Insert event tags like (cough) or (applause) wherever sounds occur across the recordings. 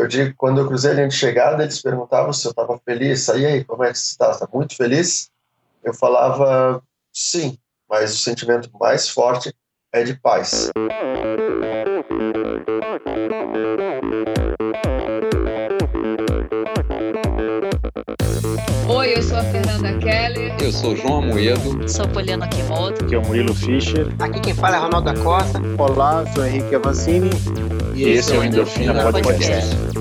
Eu digo, quando eu cruzei a linha de chegada, eles perguntavam se eu estava feliz. Aí, aí, como é que você está? Está muito feliz? Eu falava, sim, mas o sentimento mais forte é de paz. Oi, eu sou a Fernanda Keller. Eu sou João Amoedo. Sou Poliana Kimoto. Aqui é o Murilo Fischer. Aqui quem fala é Ronaldo da Costa. Olá, sou Henrique Avancini. E, e esse é o Endorfina, Endorfina Podcast. Podcast.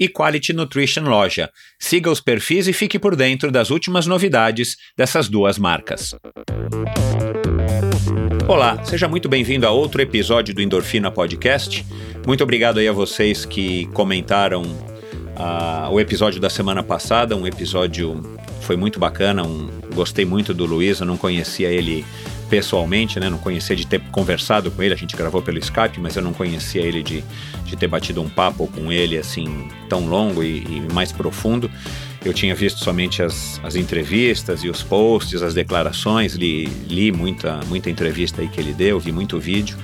e Quality Nutrition Loja. Siga os perfis e fique por dentro das últimas novidades dessas duas marcas. Olá, seja muito bem-vindo a outro episódio do Endorfina Podcast. Muito obrigado aí a vocês que comentaram uh, o episódio da semana passada, um episódio foi muito bacana, um, gostei muito do Luiz, eu não conhecia ele pessoalmente, né? Não conhecia de ter conversado com ele, a gente gravou pelo Skype, mas eu não conhecia ele de, de ter batido um papo com ele assim tão longo e, e mais profundo. Eu tinha visto somente as, as entrevistas e os posts, as declarações, li, li muita, muita entrevista aí que ele deu, vi muito vídeo.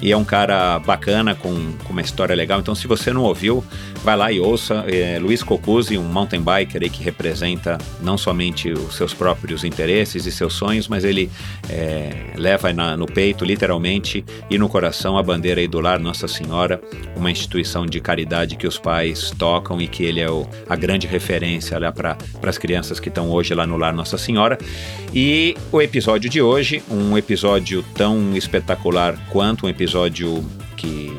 E é um cara bacana, com, com uma história legal. Então, se você não ouviu, vai lá e ouça. É, Luiz Cocuzzi, um mountain biker aí que representa não somente os seus próprios interesses e seus sonhos, mas ele é, leva na, no peito, literalmente, e no coração a bandeira aí do Lar Nossa Senhora, uma instituição de caridade que os pais tocam e que ele é o, a grande referência para as crianças que estão hoje lá no Lar Nossa Senhora. E o episódio de hoje, um episódio tão espetacular quanto um episódio que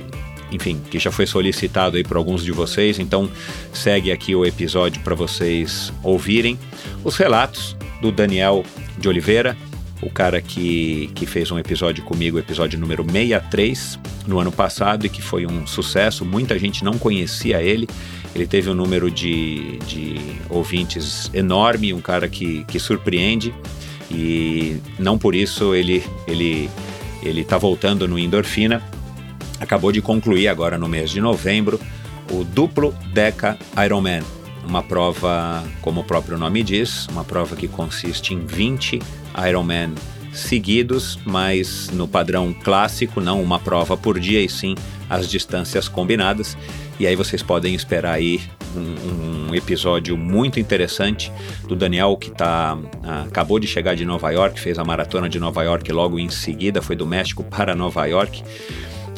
enfim, que já foi solicitado aí por alguns de vocês, então segue aqui o episódio para vocês ouvirem os relatos do Daniel de Oliveira, o cara que, que fez um episódio comigo, episódio número 63, no ano passado, e que foi um sucesso. Muita gente não conhecia ele. Ele teve um número de, de ouvintes enorme, um cara que, que surpreende. E não por isso ele ele ele está voltando no Endorfina. Acabou de concluir agora no mês de novembro o duplo Deca Ironman. uma prova, como o próprio nome diz, uma prova que consiste em 20 Ironman seguidos, mas no padrão clássico, não uma prova por dia e sim as distâncias combinadas. E aí vocês podem esperar aí um, um episódio muito interessante do Daniel que tá, ah, acabou de chegar de Nova York, fez a maratona de Nova York logo em seguida, foi do México para Nova York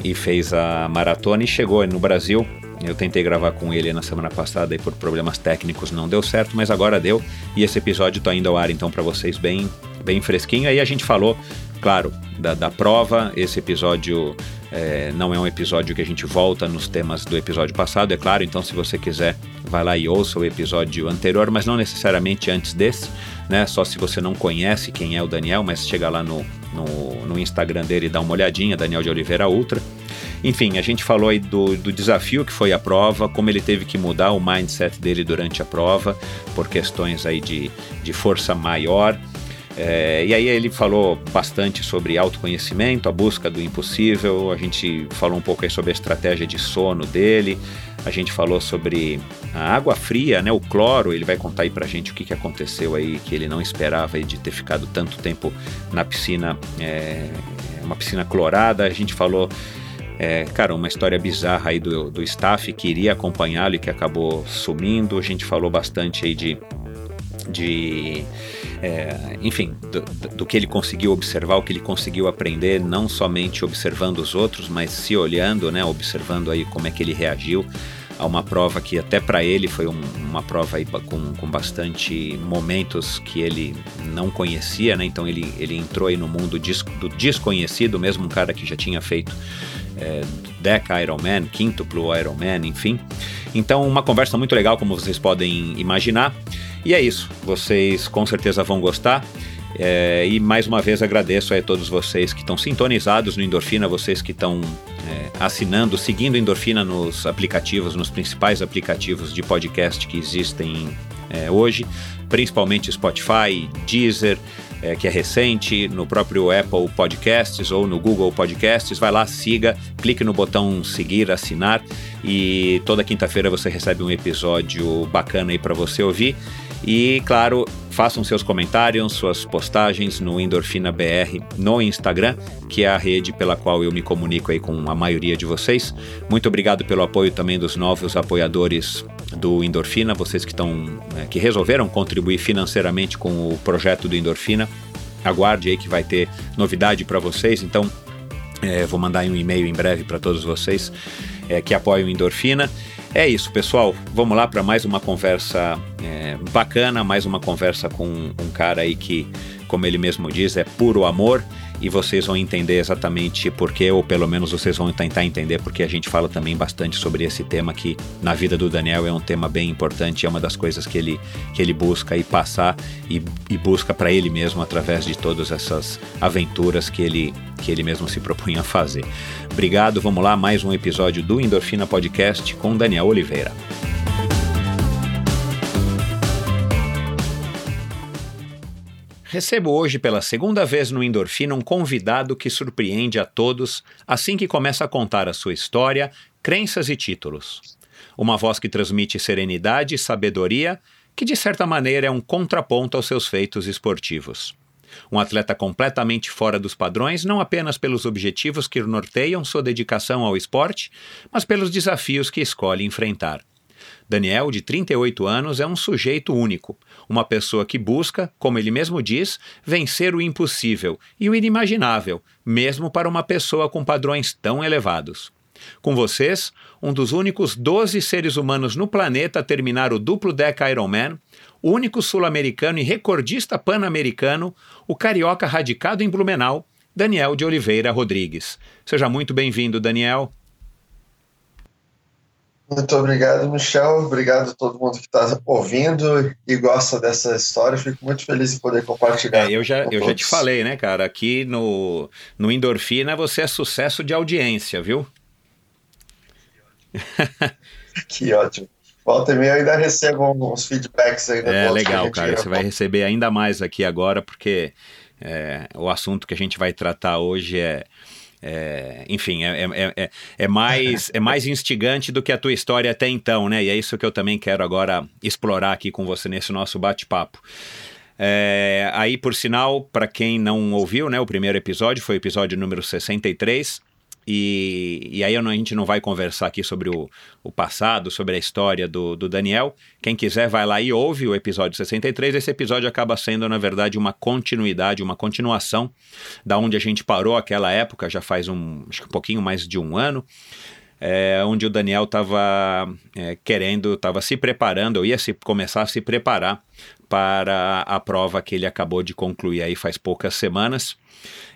e fez a maratona e chegou no Brasil. Eu tentei gravar com ele na semana passada e por problemas técnicos não deu certo, mas agora deu. E esse episódio está indo ao ar então para vocês bem, bem fresquinho. Aí a gente falou, claro, da, da prova. Esse episódio é, não é um episódio que a gente volta nos temas do episódio passado, é claro. Então, se você quiser, vai lá e ouça o episódio anterior, mas não necessariamente antes desse, né? Só se você não conhece quem é o Daniel, mas chega lá no, no, no Instagram dele dá uma olhadinha, Daniel de Oliveira Ultra. Enfim, a gente falou aí do, do desafio que foi a prova, como ele teve que mudar o mindset dele durante a prova, por questões aí de, de força maior. É, e aí ele falou bastante sobre autoconhecimento, a busca do impossível, a gente falou um pouco aí sobre a estratégia de sono dele, a gente falou sobre a água fria, né, o cloro, ele vai contar aí pra gente o que, que aconteceu aí, que ele não esperava aí de ter ficado tanto tempo na piscina, é, uma piscina clorada, a gente falou é, cara, uma história bizarra aí do, do staff que iria acompanhá-lo e que acabou sumindo. A gente falou bastante aí de. de é, enfim, do, do, que ele conseguiu observar, o que ele conseguiu aprender, não somente observando os outros, mas se olhando, né, observando aí como é que ele reagiu a uma prova que até para ele foi um, uma prova com, com bastante momentos que ele não conhecia, né? Então ele, ele entrou aí no mundo do desconhecido, mesmo um cara que já tinha feito é, Deca Ironman, quíntuplo Ironman, enfim. Então, uma conversa muito legal, como vocês podem imaginar. E é isso, vocês com certeza vão gostar. É, e mais uma vez agradeço a todos vocês que estão sintonizados no Endorfina, vocês que estão é, assinando, seguindo Endorfina nos aplicativos, nos principais aplicativos de podcast que existem é, hoje, principalmente Spotify, Deezer, é, que é recente, no próprio Apple Podcasts ou no Google Podcasts. Vai lá, siga, clique no botão seguir, assinar e toda quinta-feira você recebe um episódio bacana aí para você ouvir. E claro, façam seus comentários, suas postagens no Endorfina BR no Instagram, que é a rede pela qual eu me comunico aí com a maioria de vocês. Muito obrigado pelo apoio também dos novos apoiadores do Endorfina, vocês que estão né, que resolveram contribuir financeiramente com o projeto do Endorfina. Aguarde aí que vai ter novidade para vocês. Então, é, vou mandar um e-mail em breve para todos vocês é, que apoiam o Endorfina. É isso, pessoal. Vamos lá para mais uma conversa é, bacana, mais uma conversa com um cara aí que, como ele mesmo diz, é puro amor e vocês vão entender exatamente porquê, ou pelo menos vocês vão tentar entender, porque a gente fala também bastante sobre esse tema que na vida do Daniel é um tema bem importante, é uma das coisas que ele, que ele busca e passar e, e busca para ele mesmo através de todas essas aventuras que ele, que ele mesmo se propunha a fazer. Obrigado, vamos lá, mais um episódio do Endorfina Podcast com Daniel Oliveira. Recebo hoje pela segunda vez no Endorfina um convidado que surpreende a todos assim que começa a contar a sua história, crenças e títulos. Uma voz que transmite serenidade e sabedoria, que de certa maneira é um contraponto aos seus feitos esportivos. Um atleta completamente fora dos padrões, não apenas pelos objetivos que norteiam sua dedicação ao esporte, mas pelos desafios que escolhe enfrentar. Daniel, de 38 anos, é um sujeito único, uma pessoa que busca, como ele mesmo diz, vencer o impossível e o inimaginável, mesmo para uma pessoa com padrões tão elevados. Com vocês, um dos únicos 12 seres humanos no planeta a terminar o duplo deca Ironman, o único sul-americano e recordista pan-americano, o carioca radicado em Blumenau, Daniel de Oliveira Rodrigues. Seja muito bem-vindo, Daniel. Muito obrigado, Michel. Obrigado a todo mundo que está ouvindo e gosta dessa história. Fico muito feliz em poder compartilhar. É, eu já, eu já te falei, né, cara? Aqui no, no Endorfina você é sucesso de audiência, viu? (laughs) que ótimo. Volta e meia eu ainda recebo uns feedbacks aí. É legal, cara. Você vai receber ainda mais aqui agora, porque é, o assunto que a gente vai tratar hoje é é, enfim, é, é, é, é, mais, é mais instigante do que a tua história até então, né? E é isso que eu também quero agora explorar aqui com você nesse nosso bate-papo. É, aí, por sinal, para quem não ouviu, né, o primeiro episódio foi o episódio número 63. E, e aí a gente não vai conversar aqui sobre o, o passado, sobre a história do, do Daniel. Quem quiser vai lá e ouve o episódio 63. Esse episódio acaba sendo, na verdade, uma continuidade, uma continuação da onde a gente parou aquela época, já faz um, acho que um pouquinho mais de um ano. É, onde o Daniel estava é, querendo, estava se preparando, ou ia se, começar a se preparar para a prova que ele acabou de concluir aí faz poucas semanas.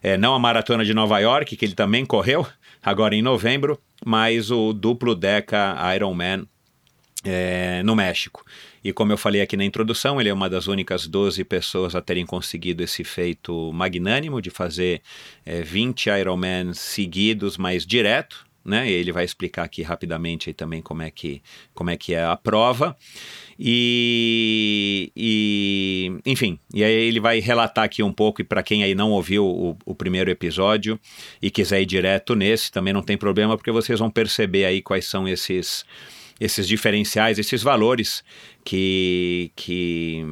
É, não a maratona de Nova York, que ele também correu, agora em novembro, mas o duplo Deca Ironman é, no México. E como eu falei aqui na introdução, ele é uma das únicas 12 pessoas a terem conseguido esse feito magnânimo de fazer é, 20 Ironman seguidos, mas direto. Né? Ele vai explicar aqui rapidamente aí também como é que, como é, que é a prova. E, e, enfim, e aí ele vai relatar aqui um pouco, e para quem aí não ouviu o, o, primeiro episódio e quiser ir direto nesse, também não tem problema, porque vocês vão perceber aí quais são esses, esses diferenciais, esses valores que, que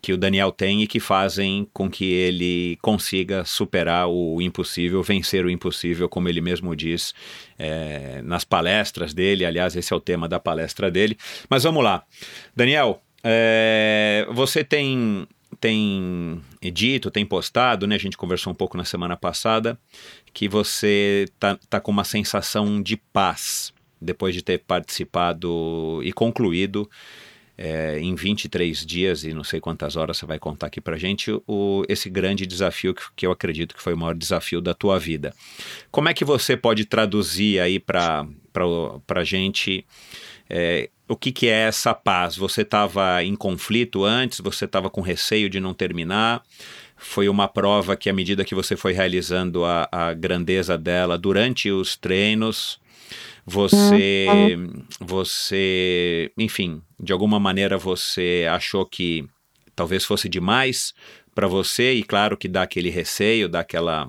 que o Daniel tem e que fazem com que ele consiga superar o impossível, vencer o impossível, como ele mesmo diz é, nas palestras dele. Aliás, esse é o tema da palestra dele. Mas vamos lá. Daniel, é, você tem tem dito, tem postado, né? A gente conversou um pouco na semana passada, que você tá, tá com uma sensação de paz depois de ter participado e concluído é, em 23 dias e não sei quantas horas você vai contar aqui para gente o, esse grande desafio que, que eu acredito que foi o maior desafio da tua vida. Como é que você pode traduzir aí para a gente é, o que, que é essa paz? Você estava em conflito antes? Você estava com receio de não terminar? Foi uma prova que, à medida que você foi realizando a, a grandeza dela durante os treinos, você, você, enfim, de alguma maneira você achou que talvez fosse demais para você e claro que dá aquele receio, dá aquela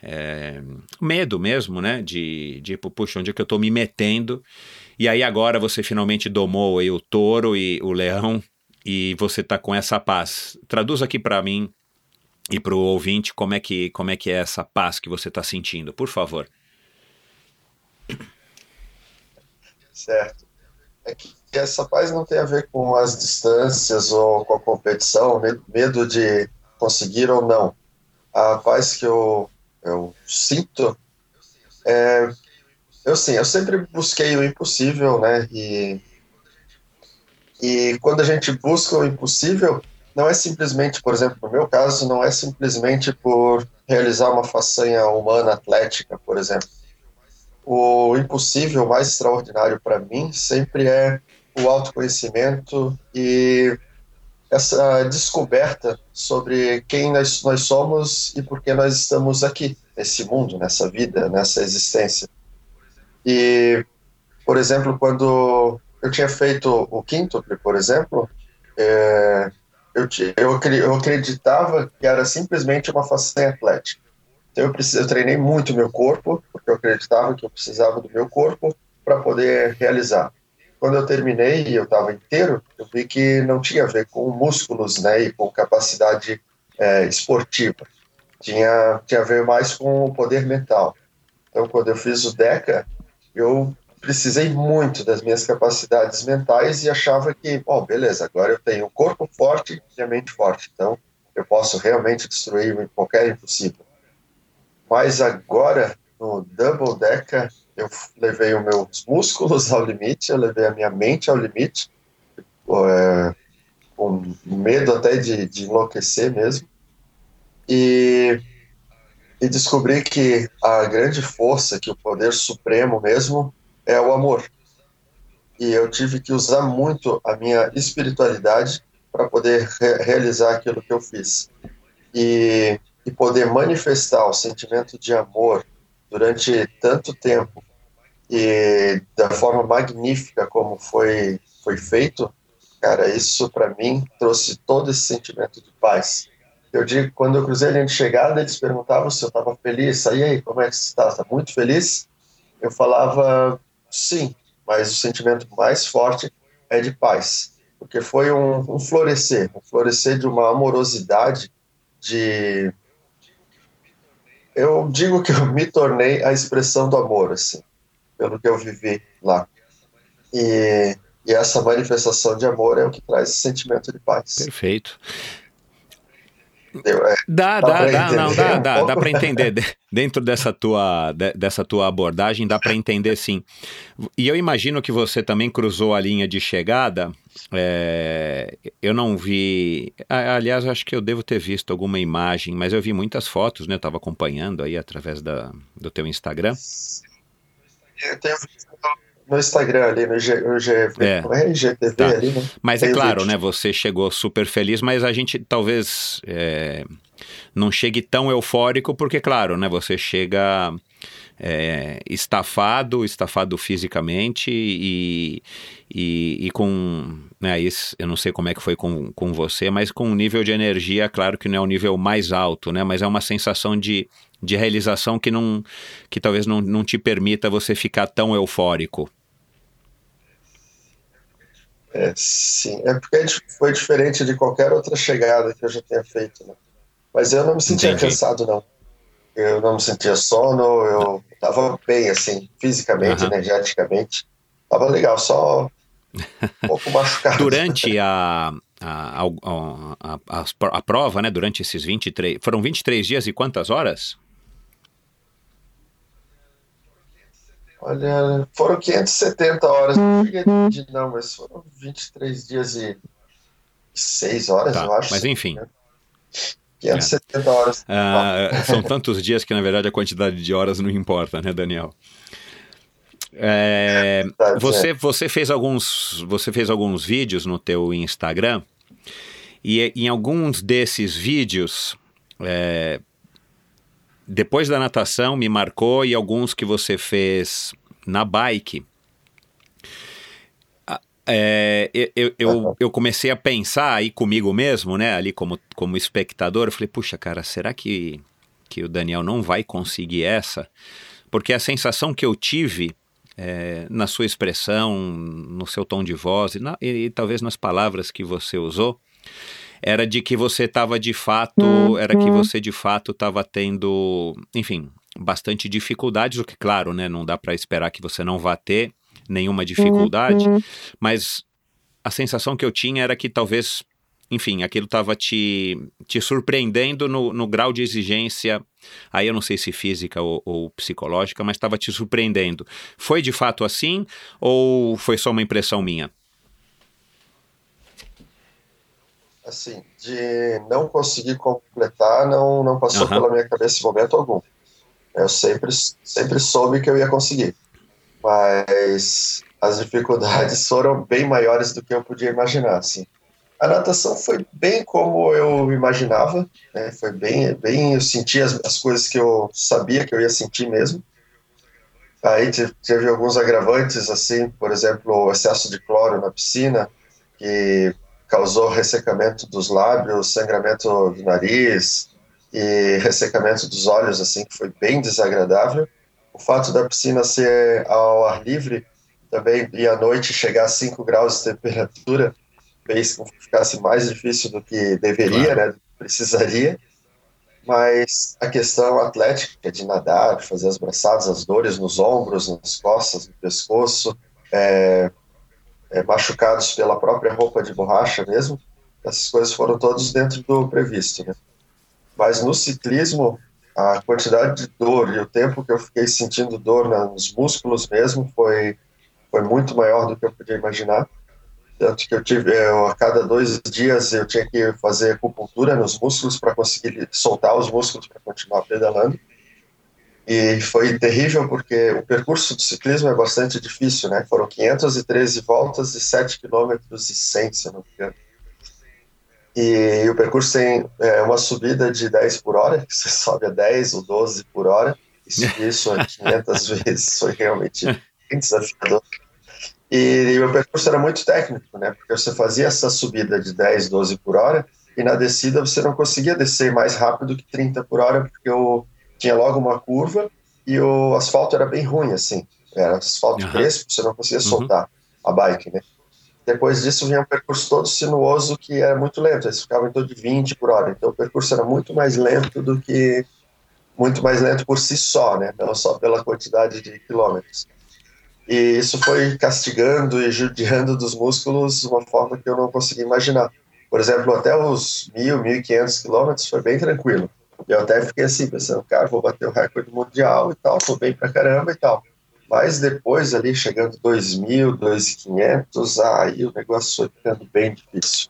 é, medo mesmo, né? De, de puxa, onde é que eu estou me metendo? E aí agora você finalmente domou aí o touro e o leão e você está com essa paz. Traduz aqui para mim e para o ouvinte como é que como é que é essa paz que você está sentindo, por favor. Certo. É que essa paz não tem a ver com as distâncias ou com a competição, medo de conseguir ou não. A paz que eu, eu sinto é. Eu sim, eu sempre busquei o impossível, né? E, e quando a gente busca o impossível, não é simplesmente, por exemplo, no meu caso, não é simplesmente por realizar uma façanha humana atlética, por exemplo o impossível mais extraordinário para mim sempre é o autoconhecimento e essa descoberta sobre quem nós, nós somos e por que nós estamos aqui, nesse mundo, nessa vida, nessa existência. E, por exemplo, quando eu tinha feito o quíntuple, por exemplo, é, eu, eu, eu acreditava que era simplesmente uma façanha atlética. Então eu, precis, eu treinei muito meu corpo, porque eu acreditava que eu precisava do meu corpo para poder realizar. Quando eu terminei e eu estava inteiro, eu vi que não tinha a ver com músculos né, e com capacidade é, esportiva. Tinha, tinha a ver mais com o poder mental. Então, quando eu fiz o DECA, eu precisei muito das minhas capacidades mentais e achava que, bom, beleza, agora eu tenho o corpo forte e a mente forte, então eu posso realmente destruir qualquer impossível. Mas agora, no Double Decker, eu levei os meus músculos ao limite, eu levei a minha mente ao limite, é, com medo até de, de enlouquecer mesmo. E, e descobri que a grande força, que o poder supremo mesmo, é o amor. E eu tive que usar muito a minha espiritualidade para poder re realizar aquilo que eu fiz. E e poder manifestar o sentimento de amor durante tanto tempo e da forma magnífica como foi foi feito, cara, isso para mim trouxe todo esse sentimento de paz. eu digo, quando eu cruzei a linha de chegada, eles perguntavam se eu estava feliz. Aí, aí, como é que você está? Está muito feliz? Eu falava sim, mas o sentimento mais forte é de paz, porque foi um, um florescer, um florescer de uma amorosidade, de eu digo que eu me tornei a expressão do amor, assim, pelo que eu vivi lá. E, e essa manifestação de amor é o que traz esse sentimento de paz. Perfeito. É, Dá, Dá dá, não, dá, (laughs) dá, dá para entender. De- Dentro dessa tua, de- dessa tua abordagem, dá para entender sim. E eu imagino que você também cruzou a linha de chegada. é, eu não vi. Aliás, acho que eu devo ter visto alguma imagem, mas eu vi muitas fotos, né? Eu estava acompanhando aí através da, do teu Instagram. eu tenho visto no Instagram ali, no, G, no GV, É. é? IGTV Tá. ali, né? Mas é Tem o claro, vídeo. né? Você chegou super feliz, mas a gente talvez é, não chegue tão eufórico, porque, claro, né? Você chega é, estafado, estafado fisicamente e, e, e com. Né, isso, eu não sei como é que foi com, com você, mas com um nível de energia, claro que não é o nível mais alto, né? Mas é uma sensação de, de realização que, não, que talvez não, não te permita você ficar tão eufórico. É, sim, é porque foi diferente de qualquer outra chegada que eu já tenha feito, né? Mas eu não me sentia Entendi. cansado, não. Eu não me sentia sono, eu tava bem, assim, fisicamente, Aham. energeticamente. Tava legal, só (laughs) um pouco machucado. Durante (laughs) a, a, a, a, a, a prova, né? Durante esses 23. Foram 23 dias e quantas horas? Olha, foram 570 horas, não cheguei a dividir, não, mas foram 23 dias e 6 horas, Tá, eu acho. mas enfim. 570 horas. Ah, são tantos dias que, na verdade, a quantidade de horas não importa, né, Daniel? É, Verdade, você, você, fez alguns, você fez alguns vídeos no teu Instagram e em alguns desses vídeos, é, depois da natação, me marcou e alguns que você fez na bike. Ah, é, eu, eu, eu comecei a pensar aí comigo mesmo, né, ali como, como espectador, eu falei, puxa, cara, será que, que o Daniel não vai conseguir essa? Porque a sensação que eu tive é, na sua expressão, no seu tom de voz e, na, e, e talvez nas palavras que você usou, era de que você estava de fato, era que você de fato estava tendo, enfim, bastante dificuldades, o que claro, né, não dá para esperar que você não vá ter nenhuma dificuldade, mas a sensação que eu tinha era que talvez, enfim, aquilo estava te, te surpreendendo no, no grau de exigência, aí eu não sei se física ou, ou psicológica, mas estava te surpreendendo. Foi de fato assim ou foi só uma impressão minha? Assim, de não conseguir completar, não, não passou Aham. pela minha cabeça em momento algum. Eu sempre, sempre soube que eu ia conseguir, mas as dificuldades (laughs) foram bem maiores do que eu podia imaginar, assim. A natação foi bem como eu imaginava, né? foi bem, bem, eu senti as, as coisas que eu sabia que eu ia sentir mesmo. Aí te- teve alguns agravantes, assim, por exemplo, o excesso de cloro na piscina, que causou ressecamento dos lábios, sangramento do nariz e ressecamento dos olhos, assim, que foi bem desagradável. O fato da piscina ser ao ar livre também e à noite chegar a 5 graus de temperatura fez com que ficasse mais difícil do que deveria, né, do que precisaria. Mas a questão atlética de nadar, de fazer as braçadas, as dores nos ombros, nas costas, no pescoço, é, é, machucados pela própria roupa de borracha mesmo, essas coisas foram todas dentro do previsto, né? Mas no ciclismo, a quantidade de dor e o tempo que eu fiquei sentindo dor nos músculos mesmo foi, foi muito maior do que eu podia imaginar. Tanto que eu tive, eu, a cada dois dias eu tinha que fazer acupuntura nos músculos para conseguir soltar os músculos para continuar pedalando. E foi terrível porque o percurso do ciclismo é bastante difícil, né? Foram 513 voltas e 7 km e 100, se eu não me engano. E o percurso tem é, uma subida de 10 por hora, que (laughs) você sobe a 10 ou 12 por hora, e subir isso a 500 (laughs) vezes foi realmente bem desafiador. E, e o percurso era muito técnico, né? Porque você fazia essa subida de 10, 12 por hora, e na descida você não conseguia descer mais rápido que 30 por hora, porque eu tinha logo uma curva e o asfalto era bem ruim, assim. Era asfalto Uhum. crespo, você não conseguia Uhum. soltar a bike, né? Depois disso vinha um percurso todo sinuoso que era muito lento, eles ficavam em torno de 20 por hora. Então o percurso era muito mais lento do que. muito mais lento por si só, né? Não só pela quantidade de quilômetros. E isso foi castigando e judiando dos músculos de uma forma que eu não conseguia imaginar. Por exemplo, até os 1.000, 1.500 quilômetros foi bem tranquilo. Eu até fiquei assim, pensando, cara, vou bater o recorde mundial e tal, tô bem pra caramba e tal. Mas depois ali, chegando 2.000, 2.500, aí o negócio foi ficando bem difícil.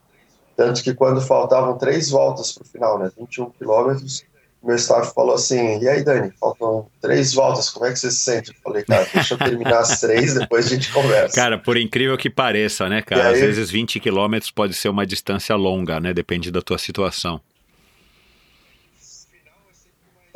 Tanto que quando faltavam três voltas pro final, né, 21 quilômetros, meu staff falou assim, e aí Dani, faltam três voltas, como é que você se sente? Eu falei, cara, deixa eu terminar as três, depois a gente conversa. Cara, por incrível que pareça, né, cara? aí- Às vezes 20 quilômetros pode ser uma distância longa, né? Depende da tua situação.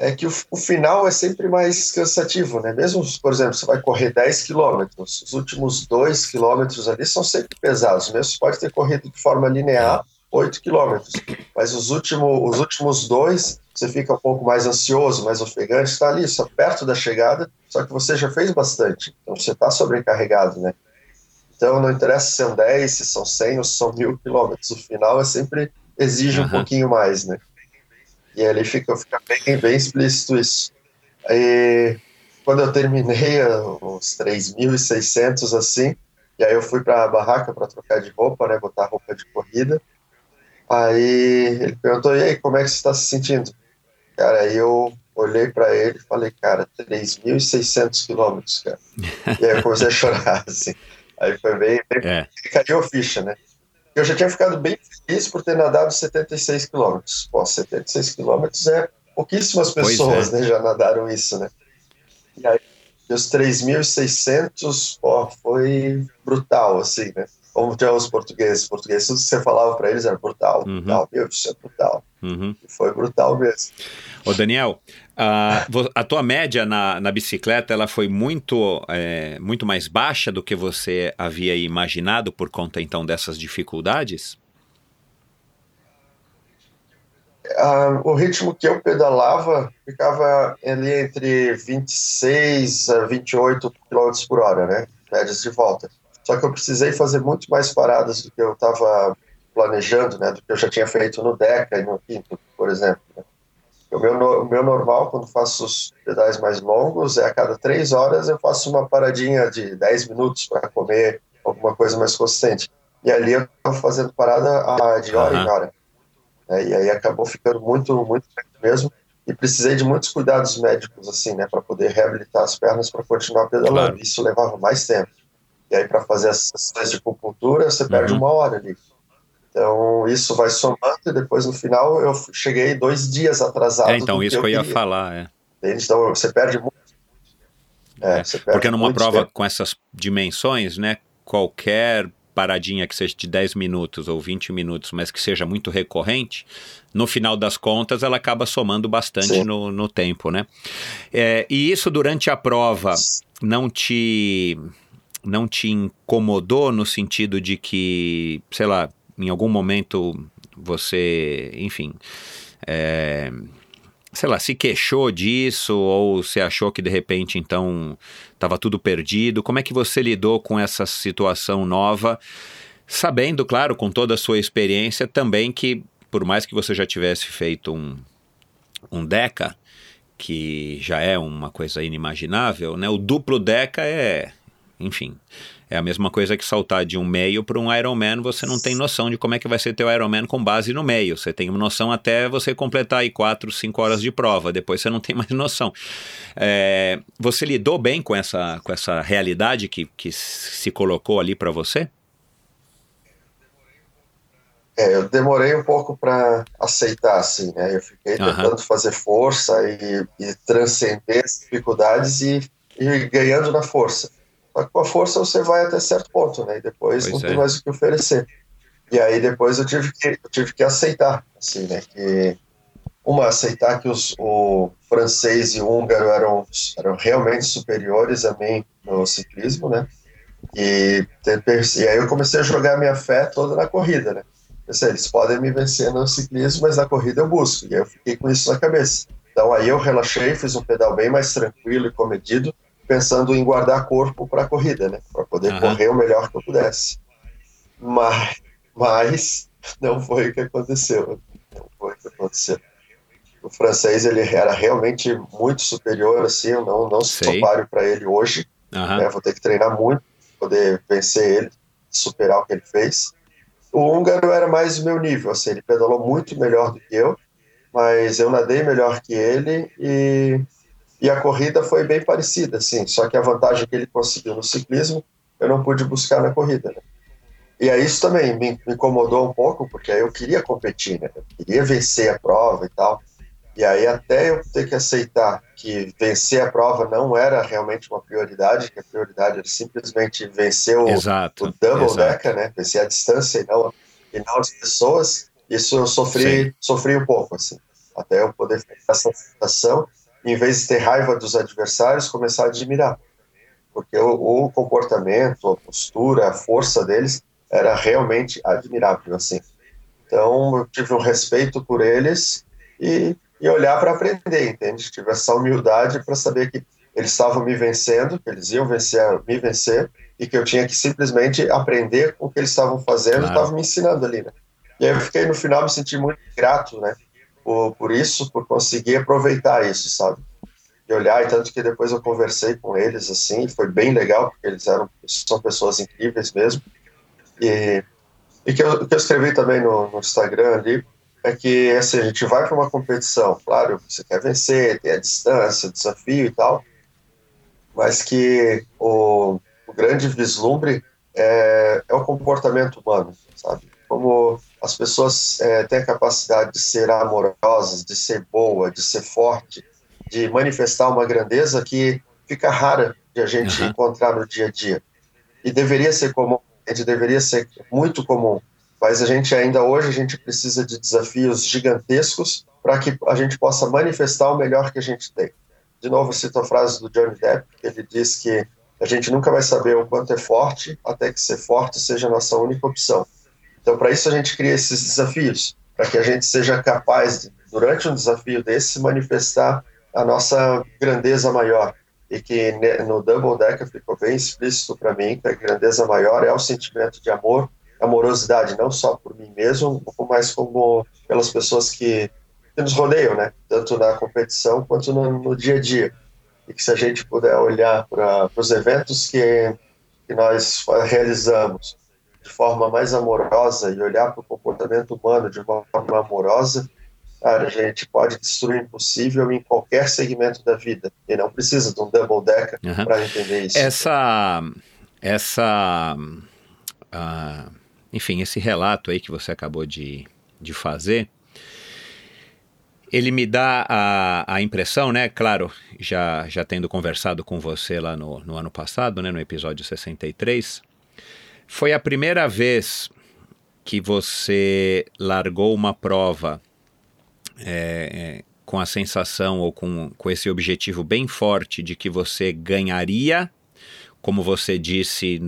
É que o, o final é sempre mais cansativo, né? Mesmo, por exemplo, você vai correr 10 quilômetros, os últimos 2 quilômetros ali são sempre pesados, mesmo você pode ter corrido de forma linear 8 quilômetros, mas os, último, os últimos dois você fica um pouco mais ansioso, mais ofegante, está ali, só perto da chegada, só que você já fez bastante, então você está sobrecarregado, né? Então não interessa se são 10, se são 100 ou se são mil quilômetros, o final é sempre exige um Aham. pouquinho mais, né? E ali fica, fica bem, bem explícito isso. Aí, quando eu terminei os 3.600 assim, e aí eu fui para a barraca para trocar de roupa, né, botar roupa de corrida. Aí ele perguntou: "E aí, como é que você está se sentindo?" Cara, aí eu olhei para ele e falei: "Cara, 3.600 quilômetros, cara." e aí eu comecei a (laughs) chorar assim. Aí foi bem, bem É. caiu ficha, né? Eu já tinha ficado bem feliz por ter nadado 76 quilômetros. Pô, 76 quilômetros é pouquíssimas pessoas, é. né, já nadaram isso, né? E aí, os 3.600, pô, foi brutal, assim, né? Como tinha os portugueses, portugueses, tudo que você falava para eles era brutal, Uhum. brutal, meu, isso é brutal. Uhum. E foi brutal mesmo. Ô Daniel, vo- a tua média na, na bicicleta ela foi muito, é, muito mais baixa do que você havia imaginado por conta então dessas dificuldades? Ah, o ritmo que eu pedalava ficava ali entre 26 a 28 km por hora, né? Médias de volta. Só que eu precisei fazer muito mais paradas do que eu estava planejando, né? Do que eu já tinha feito no Deca e no Quinto, por exemplo. né? O meu, meu normal, quando faço os pedais mais longos, é a cada três horas eu faço uma paradinha de 10 minutos para comer alguma coisa mais consistente. E ali eu estava fazendo parada de hora Aham. em hora. né? E aí acabou ficando muito, muito mesmo. E precisei de muitos cuidados médicos, assim, né, para poder reabilitar as pernas para continuar pedalando. Claro. Isso levava mais tempo. E aí, para fazer as sessões de acupuntura, você perde Uhum. uma hora ali. Então, isso vai somando e depois, no final, eu cheguei dois dias atrasado. É, então isso que eu ia queria, falar, é. Então, você perde muito. É, você perde Porque numa prova tempo. com essas dimensões, né, qualquer paradinha que seja de 10 minutos ou 20 minutos, mas que seja muito recorrente, no final das contas ela acaba somando bastante no, no tempo, né? É, e isso durante a prova não te não te incomodou no sentido de que, sei lá, em algum momento você, enfim, é, sei lá, se queixou disso ou você achou que de repente então estava tudo perdido? Como é que você lidou com essa situação nova, sabendo, claro, com toda a sua experiência também que por mais que você já tivesse feito um um deca, que já é uma coisa inimaginável, né? O duplo deca é, enfim, é a mesma coisa que saltar de um meio para um Ironman, você não tem noção de como é que vai ser teu Ironman com base no meio. Você tem noção até você completar aí 4, 5 horas de prova, depois você não tem mais noção. É, você lidou bem com essa, com essa realidade que, que se colocou ali para você? É, eu demorei um pouco para aceitar, assim, né? Eu fiquei tentando fazer força e, e transcender as dificuldades e, e ganhando na força. Só que com a força você vai até certo ponto, né? E depois Pois não é. tem mais o que oferecer. E aí depois eu tive que, eu tive que aceitar, assim, né? Que, uma, aceitar que os, o francês e o húngaro eram, eram realmente superiores a mim no ciclismo, né? E, e aí eu comecei a jogar minha fé toda na corrida, né? Pensei, eles podem me vencer no ciclismo, mas na corrida eu busco. E aí eu fiquei com isso na cabeça. Então aí eu relaxei, fiz um pedal bem mais tranquilo e comedido, pensando em guardar corpo para a corrida, né? Para poder Aham. correr o melhor que eu pudesse. Mas, mas não foi o que aconteceu. Não foi o que aconteceu. O francês ele era realmente muito superior, assim, eu não, não Sei. sou páreo para ele hoje. Aham. né? Vou ter que treinar muito para poder vencer ele, superar o que ele fez. O húngaro era mais o meu nível, assim, ele pedalou muito melhor do que eu, mas eu nadei melhor que ele e, e a corrida foi bem parecida, assim, só que a vantagem que ele conseguiu no ciclismo eu não pude buscar na corrida, né? E aí isso também me, me incomodou um pouco, porque aí eu queria competir, né? Eu queria vencer a prova e tal. E aí até eu ter que aceitar que vencer a prova não era realmente uma prioridade, que a prioridade era simplesmente vencer o, Exato. o double exato. decker, né? Vencer a distância e não, e não as pessoas. Isso eu sofri, sofri um pouco, assim. Até eu poder ter essa sensação, em vez de ter raiva dos adversários, começar a admirar. Porque o, o comportamento, a postura, a força deles era realmente admirável, assim. Então eu tive um respeito por eles e, e olhar para aprender, entende? Tive essa humildade para saber que eles estavam me vencendo, que eles iam vencer, me vencer, e que eu tinha que simplesmente aprender com o que eles estavam fazendo, Claro. estavam me ensinando ali, né? E aí eu fiquei no final me senti muito grato, né? Por, por isso, por conseguir aproveitar isso, sabe? E olhar, e tanto que depois eu conversei com eles, assim, foi bem legal, porque eles eram, são pessoas incríveis mesmo. E, e que, eu, que eu escrevi também no, no Instagram ali, é que assim, a gente vai para uma competição, claro, você quer vencer, tem a distância, o desafio e tal, mas que o, o grande vislumbre é, é o comportamento humano, sabe? Como as pessoas é, têm a capacidade de ser amorosas, de ser boa, de ser forte, de manifestar uma grandeza que fica rara de a gente Aham. encontrar no dia a dia. E deveria ser comum, a gente deveria ser muito comum, mas a gente ainda hoje a gente precisa de desafios gigantescos para que a gente possa manifestar o melhor que a gente tem. De novo, cito a frase do Johnny Depp, que ele diz que a gente nunca vai saber o quanto é forte até que ser forte seja a nossa única opção. Então, para isso a gente cria esses desafios, para que a gente seja capaz, de, durante um desafio desse, manifestar a nossa grandeza maior. E que no Double Decker ficou bem explícito para mim que a grandeza maior é o sentimento de amor, amorosidade, não só por mim mesmo, mas como pelas pessoas que, que nos rodeiam, né? Tanto na competição quanto no, no dia a dia. E que se a gente puder olhar para os eventos que, que nós realizamos de forma mais amorosa e olhar para o comportamento humano de uma forma amorosa, cara, a gente pode destruir o impossível em qualquer segmento da vida. E não precisa de um double decker Aham. para entender isso. Essa. Essa. ah, enfim, esse relato aí que você acabou de, de fazer. Ele me dá a, a impressão, né? Claro, já, já tendo conversado com você lá no, no ano passado, né, no episódio 63, foi a primeira vez que você largou uma prova é, é, com a sensação ou com, com esse objetivo bem forte de que você ganharia, como você disse,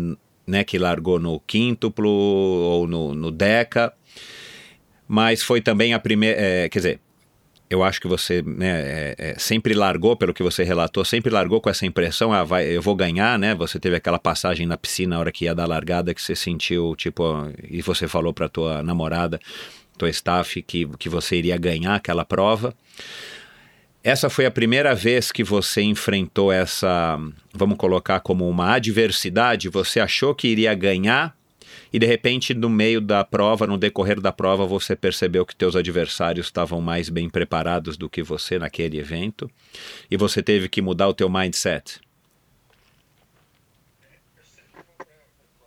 né, que largou no quíntuplo ou no, no deca, mas foi também a primeira, é, quer dizer, eu acho que você né, é, é, sempre largou, pelo que você relatou, sempre largou com essa impressão, ah, vai, eu vou ganhar, né? Você teve aquela passagem na piscina na hora que ia dar largada que você sentiu, tipo, e você falou para tua namorada, tua staff, que, que você iria ganhar aquela prova. Essa foi a primeira vez que você enfrentou essa, vamos colocar como uma adversidade, você achou que iria ganhar e de repente no meio da prova, no decorrer da prova, você percebeu que teus adversários estavam mais bem preparados do que você naquele evento e você teve que mudar o teu mindset.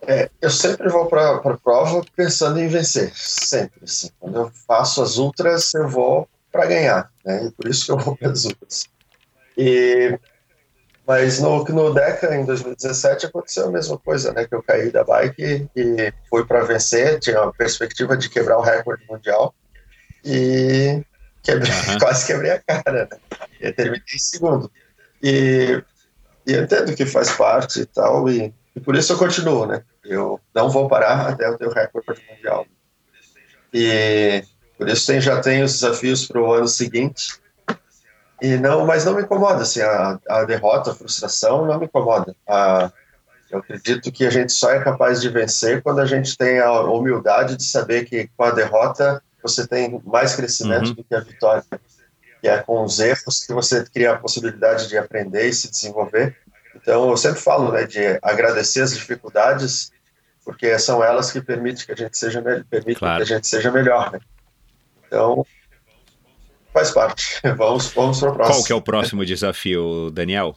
É, eu sempre vou para a prova pensando em vencer, sempre. Assim. Quando eu faço as ultras, eu vou para ganhar, né? E por isso que eu vou para as ultras. E, mas no, no Deca, em 2017, aconteceu a mesma coisa, né? Que eu caí da bike e fui para vencer, tinha a perspectiva de quebrar o recorde mundial e quebrei, Aham. (laughs) quase quebrei a cara, né? E terminei em segundo. E, e eu entendo que faz parte e tal, e, e por isso eu continuo, né? Eu não vou parar até eu ter o recorde mundial. E por isso tem, já tem os desafios para o ano seguinte. E não, mas não me incomoda, assim, a, a derrota, a frustração não me incomoda. A, eu acredito que a gente só é capaz de vencer quando a gente tem a humildade de saber que com a derrota você tem mais crescimento uhum. do que a vitória. E é com os erros que você cria a possibilidade de aprender e se desenvolver. Então, eu sempre falo né, de agradecer as dificuldades, porque são elas que permitem que a gente seja, permitem claro. que a gente seja melhor. Né? Então, faz parte. (laughs) Vamos, vamos para o próximo. Qual que é o próximo desafio, Daniel?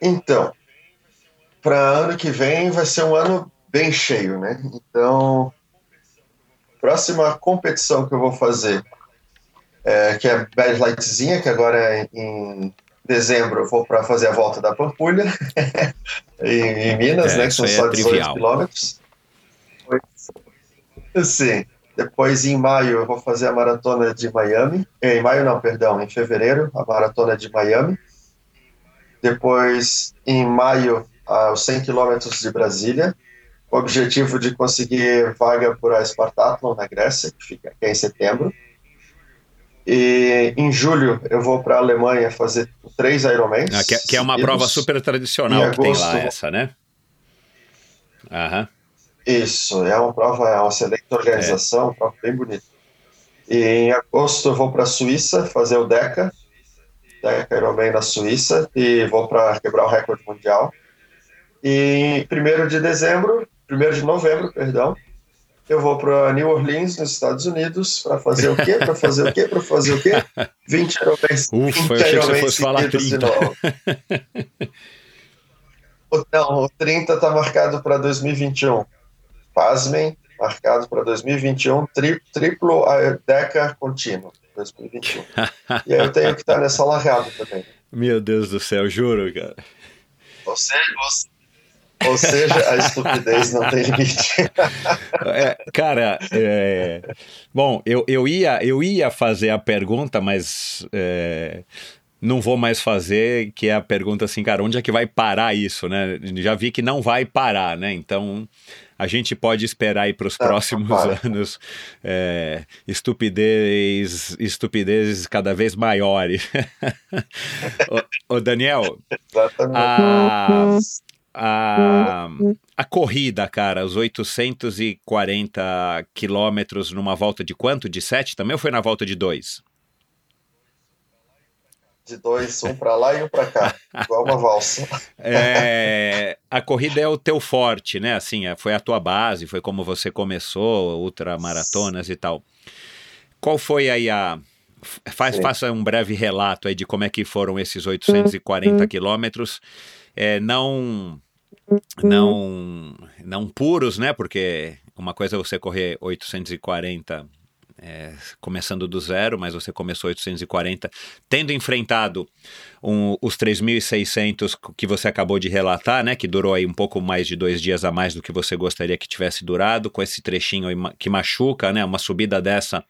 Então, para ano que vem vai ser um ano bem cheio, né? Então, próxima competição que eu vou fazer, é, que é Bad Lightzinha, que agora é em dezembro eu vou para fazer a volta da Pampulha, (laughs) em, em, Minas, é, né? Que são só 18 trivial. quilômetros. Sim. Depois, em maio, eu vou fazer a maratona de Miami. Em maio, não, perdão, em fevereiro, a maratona de Miami. Depois, em maio, aos 100 quilômetros de Brasília, com o objetivo de conseguir vaga para a Spartathlon na Grécia, que, fica, é em setembro. E em julho eu vou para a Alemanha fazer três Ironmans. Ah, que, é, que, é uma prova super tradicional agosto, que tem lá, essa, né? Aham. Isso, é uma prova, é uma excelente organização, é. uma prova bem bonita. E em agosto eu vou para a Suíça fazer o DECA, DECA Ironman na Suíça, e vou para quebrar o recorde mundial. E em 1 de dezembro, 1 de novembro, perdão, eu vou para New Orleans, nos Estados Unidos, para fazer o quê? Para fazer o quê? Para fazer o quê? (laughs) 20 Ironmans. Ufa, 20 eu achei que você fosse falar 30. (laughs) Não, o 30 está marcado para 2021 pasmem, marcado para 2021, tri, triplo Deca contínuo, 2021. (laughs) e aí eu tenho que estar nessa largada também. Meu Deus do céu, juro, cara. Você, você ou seja, a estupidez não tem limite. (laughs) É, cara, é, bom, eu, eu, ia, eu ia fazer a pergunta, mas é, não vou mais fazer, que é a pergunta assim, cara, onde é que vai parar isso, né? Já vi que não vai parar, né? Então, a gente pode esperar aí para os próximos (laughs) anos é, estupidez, estupidezes cada vez maiores. (laughs) ô, Daniel, a, a, a corrida, cara, os 840 quilômetros numa volta de quanto? De 7 também ou foi na volta de 2? De dois, um para lá e um para cá, igual uma valsa. É, a corrida é o teu forte, né? Assim, é, foi a tua base, foi como você começou, ultramaratonas e tal. Qual foi aí a faz, faça um breve relato aí de como é que foram esses 840 uhum. quilômetros, é, não não não puros, né? Porque uma coisa é você correr 840 é, começando do zero, mas você começou 840, tendo enfrentado um, os 3.600 que você acabou de relatar, né, que durou aí um pouco mais de dois dias a mais do que você gostaria que tivesse durado, com esse trechinho que machuca, né, uma subida dessa,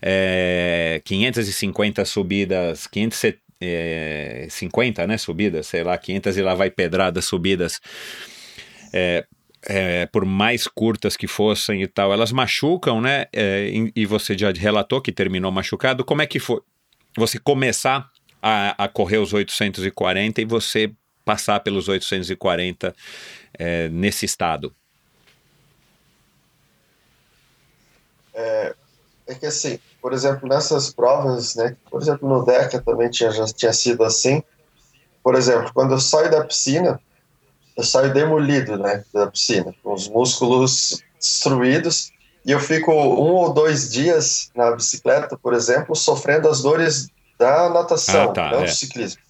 é, 550 subidas, 550 é, 50, né, subidas, sei lá, 500 e lá vai pedradas subidas, é, é, por mais curtas que fossem e tal, elas machucam, né? É, e você já relatou que terminou machucado. Como é que foi você começar a, a correr os 840 e você passar pelos 840 é, nesse estado? É, é, que assim, por exemplo, nessas provas, né? Por exemplo, no DECA também tinha, já tinha sido assim. Por exemplo, quando eu saio da piscina, eu saio demolido, né, da piscina, com os músculos destruídos, e eu fico um ou dois dias na bicicleta, por exemplo, sofrendo as dores da natação, ah, tá, não é. do ciclismo.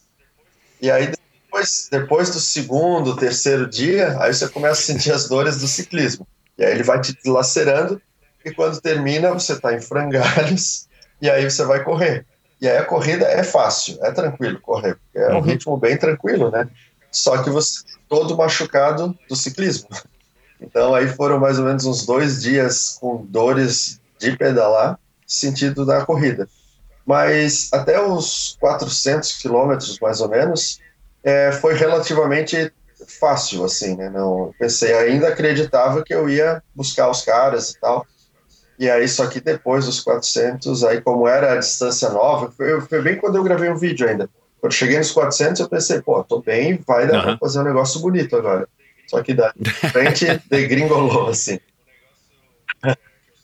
E aí depois, depois do segundo, terceiro dia, aí você começa a sentir as dores do ciclismo. E aí ele vai te lacerando, e quando termina, você está em frangalhos, (laughs) e aí você vai correr. E aí a corrida é fácil, é tranquilo correr, é um uhum. ritmo bem tranquilo, né? Só que você todo machucado do ciclismo. Então aí foram mais ou menos uns dois dias com dores de pedalar, sentido da corrida. Mas até os 400 quilômetros, mais ou menos, é, foi relativamente fácil, assim, né? Não pensei, ainda acreditava que eu ia buscar os caras e tal. E aí, só que depois dos 400, aí como era a distância nova, foi, foi bem quando eu gravei um vídeo ainda. Quando cheguei nos 400, eu pensei, pô, tô bem, vai dar uhum. pra fazer um negócio bonito agora. Só que da frente (laughs) degringolou, assim.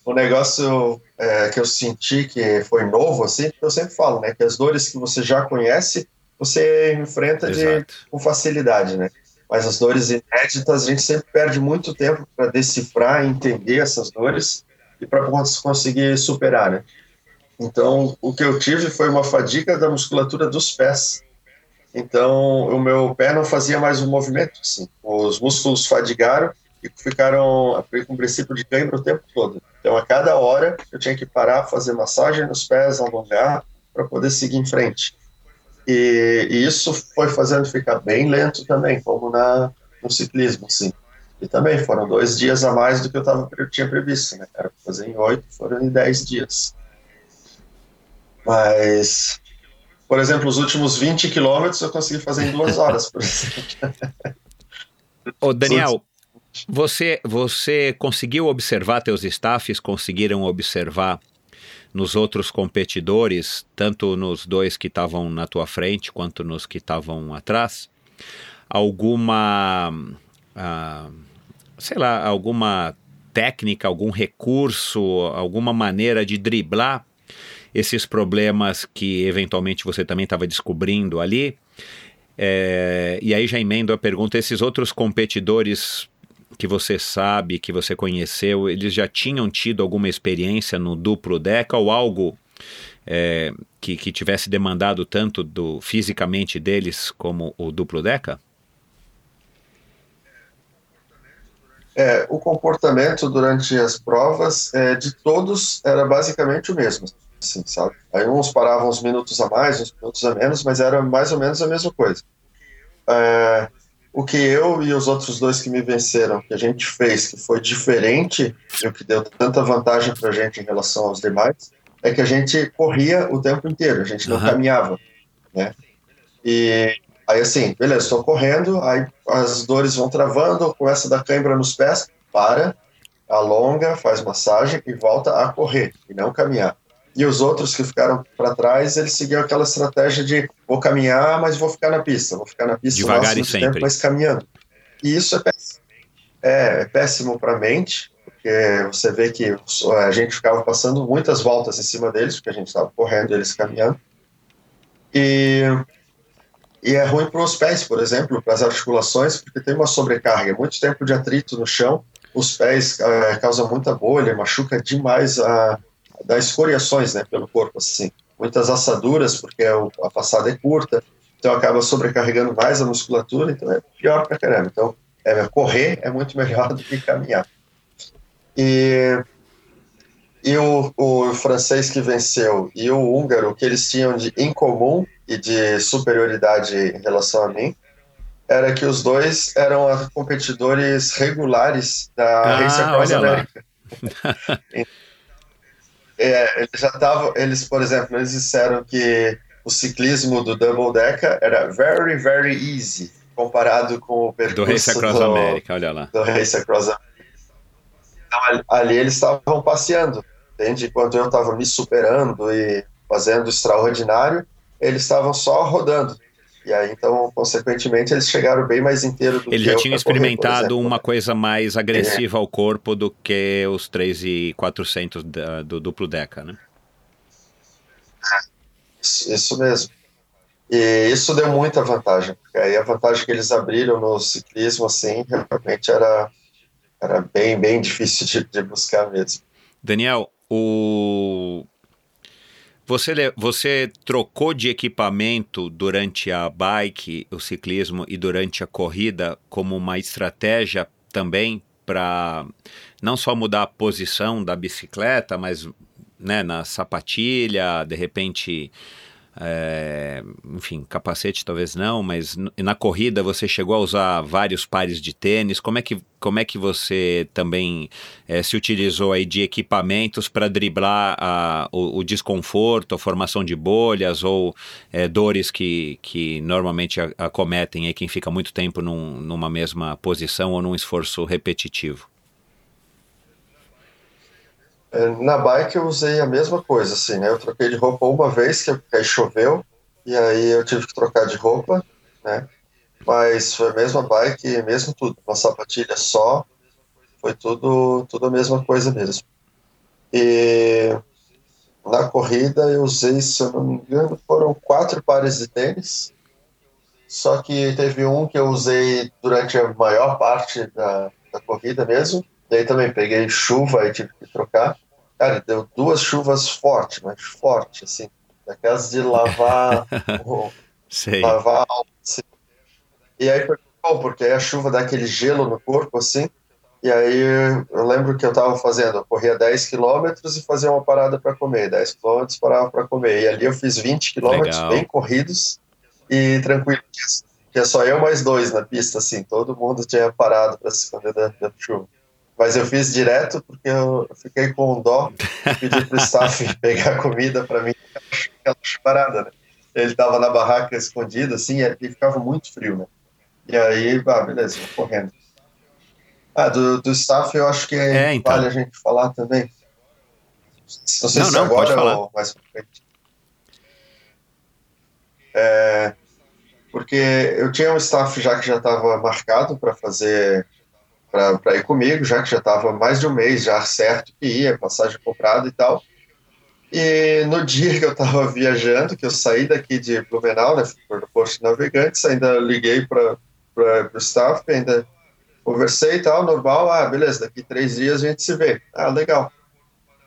o negócio é, que eu senti que foi novo, assim, eu sempre falo, né, que as dores que você já conhece, você enfrenta de, com facilidade, né? Mas as dores inéditas, a gente sempre perde muito tempo para decifrar e entender essas dores e para conseguir superar, né? Então, o que eu tive foi uma fadiga da musculatura dos pés. Então, o meu pé não fazia mais o um movimento, assim. Os músculos fadigaram e ficaram com princípio de cãibra o tempo todo. Então, a cada hora, eu tinha que parar, fazer massagem nos pés, alongar, para poder seguir em frente. E, e, isso foi fazendo ficar bem lento também, como na, no ciclismo, sim. E também foram dois dias a mais do que eu, tava, eu tinha previsto, né? Era fazer em oito, foram em dez dias. Mas, por exemplo, os últimos 20 quilômetros eu consegui fazer em duas horas, por exemplo. Ô, Daniel, você, você conseguiu observar, teus staffs conseguiram observar nos outros competidores, tanto nos dois que estavam na tua frente quanto nos que estavam atrás, alguma, ah, sei lá, alguma técnica, algum recurso, alguma maneira de driblar esses problemas que eventualmente você também estava descobrindo ali. É, e aí já emendo a pergunta: esses outros competidores que você sabe, que você conheceu, eles já tinham tido alguma experiência no duplo deca ou algo é, que, que tivesse demandado tanto do fisicamente deles como o duplo deca? É, o comportamento durante as provas é, de todos era basicamente o mesmo assim, sabe? Aí uns paravam uns minutos a mais, uns minutos a menos, mas era mais ou menos a mesma coisa. É, o que eu e os outros dois que me venceram, que a gente fez, que foi diferente e o que deu tanta vantagem para a gente em relação aos demais, é que a gente corria o tempo inteiro, a gente não uhum. caminhava, né? E aí assim, beleza, estou correndo, aí as dores vão travando, começa a dar cãibra nos pés, para, alonga, faz massagem e volta a correr e não caminhar. E os outros que ficaram para trás, eles seguiam aquela estratégia de vou caminhar, mas vou ficar na pista, vou ficar na pista devagar e sempre, tempo, mas caminhando. E isso é péssimo, é, é péssimo para a mente, porque você vê que a gente ficava passando muitas voltas em cima deles, porque a gente estava correndo e eles caminhando. E, e é ruim para os pés, por exemplo, para as articulações, porque tem uma sobrecarga, muito tempo de atrito no chão, os pés é, causam muita bolha, machuca demais a das escoriações né, pelo corpo, assim. Muitas assaduras, porque a passada é curta, então acaba sobrecarregando mais a musculatura, então é pior pra caramba. Então, é, correr é muito melhor (laughs) do que caminhar. E, e o, o francês que venceu e o húngaro, o que eles tinham de em comum e de superioridade em relação a mim, era que os dois eram competidores regulares da ah, Race Across America. É, eles já estavam, eles, por exemplo, eles disseram que o ciclismo do Double Decker era very, very easy comparado com o percurso do Race Across do, America, olha lá. Do Race Across America. Então, ali, ali eles estavam passeando, entende? Enquanto eu estava me superando e fazendo extraordinário, eles estavam só rodando. E aí, então, consequentemente, eles chegaram bem mais inteiros do Ele que já tinha experimentado correr, uma coisa mais agressiva é. ao corpo do que os 3,400 do duplo Deca, né? Isso, isso mesmo. E isso deu muita vantagem, porque aí a vantagem que eles abriram no ciclismo, assim, realmente era, era bem, bem difícil de, de buscar mesmo. Daniel, o você, você trocou de equipamento durante a bike, o ciclismo e durante a corrida como uma estratégia também para não só mudar a posição da bicicleta, mas né, na sapatilha, de repente é, enfim, capacete talvez não, mas na corrida você chegou a usar vários pares de tênis. Como é que, como é que você também é, se utilizou aí de equipamentos para driblar a, o, o, desconforto, a formação de bolhas ou é, dores que, que normalmente acometem quem fica muito tempo num, numa mesma posição ou num esforço repetitivo? É, na bike eu usei a mesma coisa, assim, né? Eu troquei de roupa uma vez, que aí choveu, e aí eu tive que trocar de roupa, né? Mas foi a mesma bike, mesmo tudo, uma sapatilha só, foi tudo, tudo a mesma coisa mesmo. E na corrida eu usei, se eu não me engano, foram quatro pares de tênis, só que teve um que eu usei durante a maior parte da, da corrida mesmo, Daí também peguei chuva e tive que trocar. Cara, deu duas chuvas fortes, mas forte, assim. Daquelas de lavar. (laughs) Lavar assim. E aí foi bom, porque aí a chuva dá aquele gelo no corpo, assim. E aí eu lembro que eu estava fazendo, eu corria 10 quilômetros e fazia uma parada para comer. 10 quilômetros parava para comer. E ali eu fiz 20 quilômetros bem corridos e tranquilo. Tinha só eu mais dois na pista, assim. Todo mundo tinha parado para se esconder da, da chuva. Mas eu fiz direto porque eu fiquei com dó, pedi pro staff (laughs) pegar comida para mim, aquela parada, né? Ele tava na barraca escondido, assim, e ficava muito frio, né? E aí, ah, beleza, correndo. Ah, do, do staff eu acho que é, então. vale a gente falar também. Não sei não, se não, agora pode falar. ou mais pra frente. É, porque eu tinha um staff já que já estava marcado para fazer para ir comigo, já que já estava mais de um mês já certo que ia, passagem comprada e tal. E no (laughs) dia que eu estava viajando, que eu saí daqui de Blumenau, né, por Posto Navegantes, ainda liguei para o staff, ainda conversei e tal, normal, ah, beleza, daqui três dias a gente se vê. Ah, legal.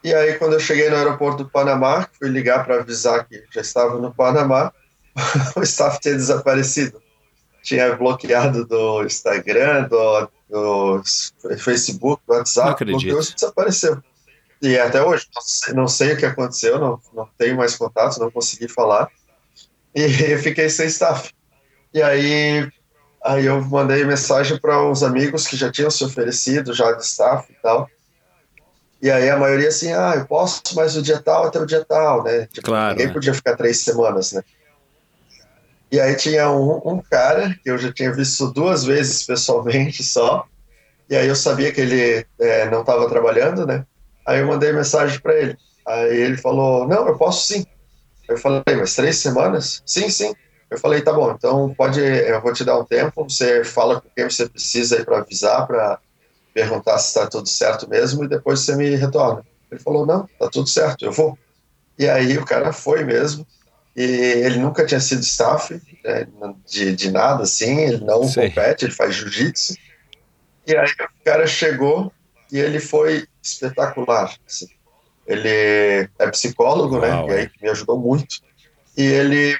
E aí, quando eu cheguei no aeroporto do Panamá, fui ligar para avisar que já estava no Panamá, (laughs) o staff tinha desaparecido. Tinha bloqueado do Instagram, do no Facebook, no WhatsApp, não e desapareceu. E até hoje, não sei, não sei, o que aconteceu, não, não tenho mais contato, não consegui falar. E (laughs) fiquei sem staff. E aí, aí eu mandei mensagem para uns amigos que já tinham se oferecido, já de staff e tal. E aí a maioria assim, ah, eu posso, mas o dia tal até o dia tal, né? Tipo, claro, ninguém né? podia ficar três semanas, né? E aí tinha um, um, cara que eu já tinha visto duas vezes pessoalmente só. E aí eu sabia que ele é, não estava trabalhando, né? Aí eu mandei mensagem para ele. Aí ele falou: Não, eu posso sim. Eu falei: Mas três semanas? Sim, sim. Eu falei: Tá bom, então pode, eu vou te dar um tempo. Você fala com quem você precisa aí para avisar, para perguntar se está tudo certo mesmo e depois você me retorna. Ele falou: Não, tá tudo certo, eu vou. E aí o cara foi mesmo. E ele nunca tinha sido staff né, de, de nada, assim, ele não Sei. compete, ele faz jiu-jitsu. E aí o cara chegou e ele foi espetacular. Assim. Ele é psicólogo, né, Uau, né? E aí me ajudou muito. E ele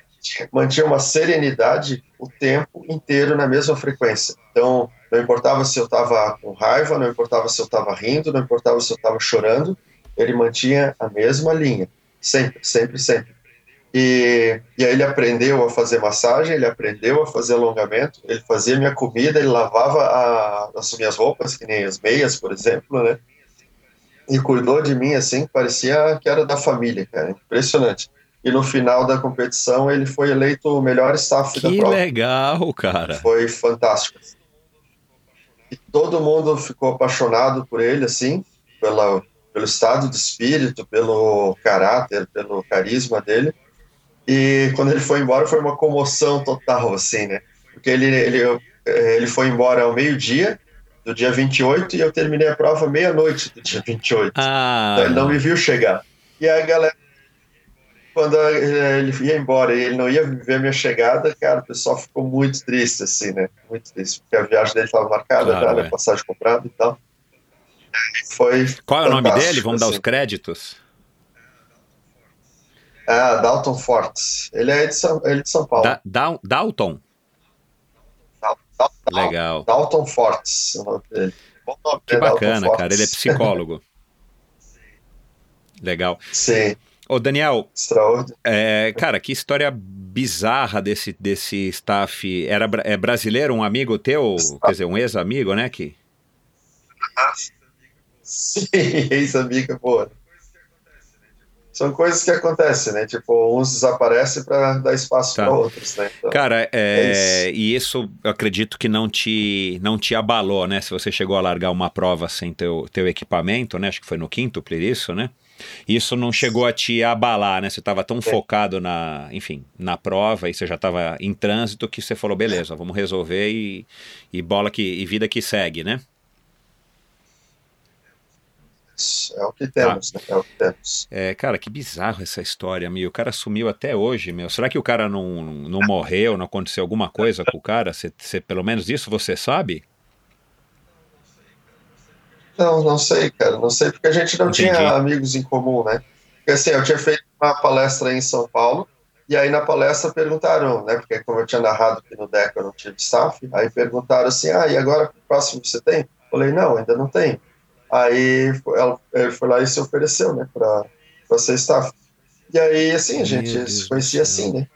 mantinha uma serenidade o tempo inteiro na mesma frequência. Então, não importava se eu estava com raiva, não importava se eu estava rindo, não importava se eu estava chorando, ele mantinha a mesma linha. Sempre, sempre, sempre. E, e aí ele aprendeu a fazer massagem, ele aprendeu a fazer alongamento, ele fazia minha comida, ele lavava a, as minhas roupas, que nem as meias, por exemplo, né? E cuidou de mim assim, parecia que era da família, cara, impressionante. E no final da competição ele foi eleito o melhor staff que da prova. Que legal, cara. Foi fantástico. E todo mundo ficou apaixonado por ele, assim, pela, pelo estado de espírito, pelo caráter, pelo carisma dele. E quando ele foi embora foi uma comoção total, assim, né? Porque ele, ele, ele foi embora ao meio-dia, do dia 28, e eu terminei a prova meia-noite do dia 28. Ah. Então ele não me viu chegar. E aí a galera, quando ele ia embora e ele não ia ver a minha chegada, cara, o pessoal ficou muito triste, assim, né? Muito triste, porque a viagem dele estava marcada, claro, já, né? passagem comprada e tal. Foi Qual é o nome dele? Vamos assim. dar os créditos? Ah, Dalton Fortes. Ele é de São, ele é de São Paulo. Da, da, Dalton? Dal, Legal. Dalton Fortes. Bom nome, que né? bacana, cara. Ele é psicólogo. (laughs) Legal. Sim. Ô, Daniel, é, cara, que história bizarra desse, desse staff. Era é brasileiro, um amigo teu, quer dizer, um ex-amigo, né? Que, Sim, ex-amiga, pô. São coisas que acontecem, né? Tipo, uns desaparecem para dar espaço Tá. para outros, né? Então, Cara, é, É e isso eu acredito que não te, não te abalou, né? Se você chegou a largar uma prova sem teu, teu equipamento, né? Acho que foi no quíntuplo isso, né? Isso não chegou a te abalar, né? Você estava tão focado na, enfim, na prova e você já estava em trânsito que você falou, beleza, vamos resolver e, e bola que e vida que segue, né? É o que temos, né? É o que temos. É, cara, que bizarro essa história, meu. O cara sumiu até hoje, meu. Será que o cara não, não morreu, não aconteceu alguma coisa com o cara? Você, você- pelo menos isso você sabe? Não, não sei, cara. Não sei, porque a gente não Entendi. tinha amigos em comum, né? Porque assim, eu tinha feito uma palestra em São Paulo, e aí na palestra perguntaram, né? Porque como eu tinha narrado que no DECA eu não tive staff, aí perguntaram assim: ah, e agora o próximo você tem? Eu falei: não, ainda não tem. Aí ela, ele foi lá e se ofereceu, né, pra, pra ser staff. E aí, assim, a gente se conhecia assim, né?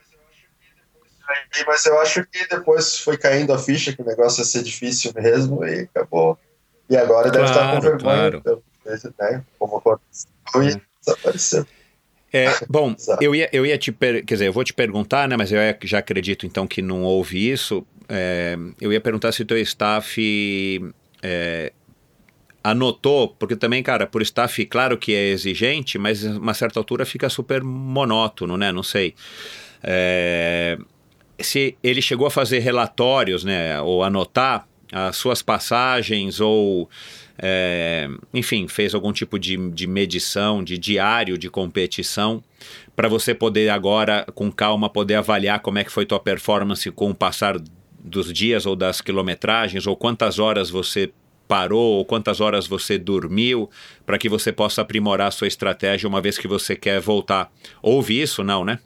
Aí, mas eu acho que depois foi caindo a ficha que o negócio ia ser difícil mesmo e acabou. E agora deve estar com Claro, vergonha, claro. pelo- né, como aconteceu e desapareceu. É, bom, (laughs) eu ia, eu ia te per... quer dizer, eu vou te perguntar, né? Mas eu já acredito então que não houve isso. É, eu ia perguntar se o teu staff é, anotou, porque também, cara, por staff, claro que é exigente, mas a uma certa altura fica super monótono, né? Não sei. É, se ele chegou a fazer relatórios, né? Ou anotar as suas passagens ou é, enfim, fez algum tipo de, de medição, de diário de competição, para você poder agora, com calma, poder avaliar como é que foi tua performance com o passar dos dias ou das quilometragens, ou quantas horas você parou, ou quantas horas você dormiu, para que você possa aprimorar a sua estratégia uma vez que você quer voltar. Houve isso? Não, né?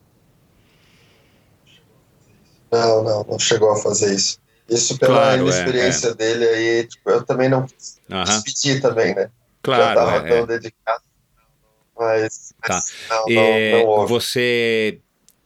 Não, não, não chegou a fazer isso. Isso pela Claro, é, inexperiência dele aí, tipo, eu também não quis Aham. pedir também, né? Já Claro, tava é, tão é. dedicado. Mas, Tá. mas não, não, É, não houve. você,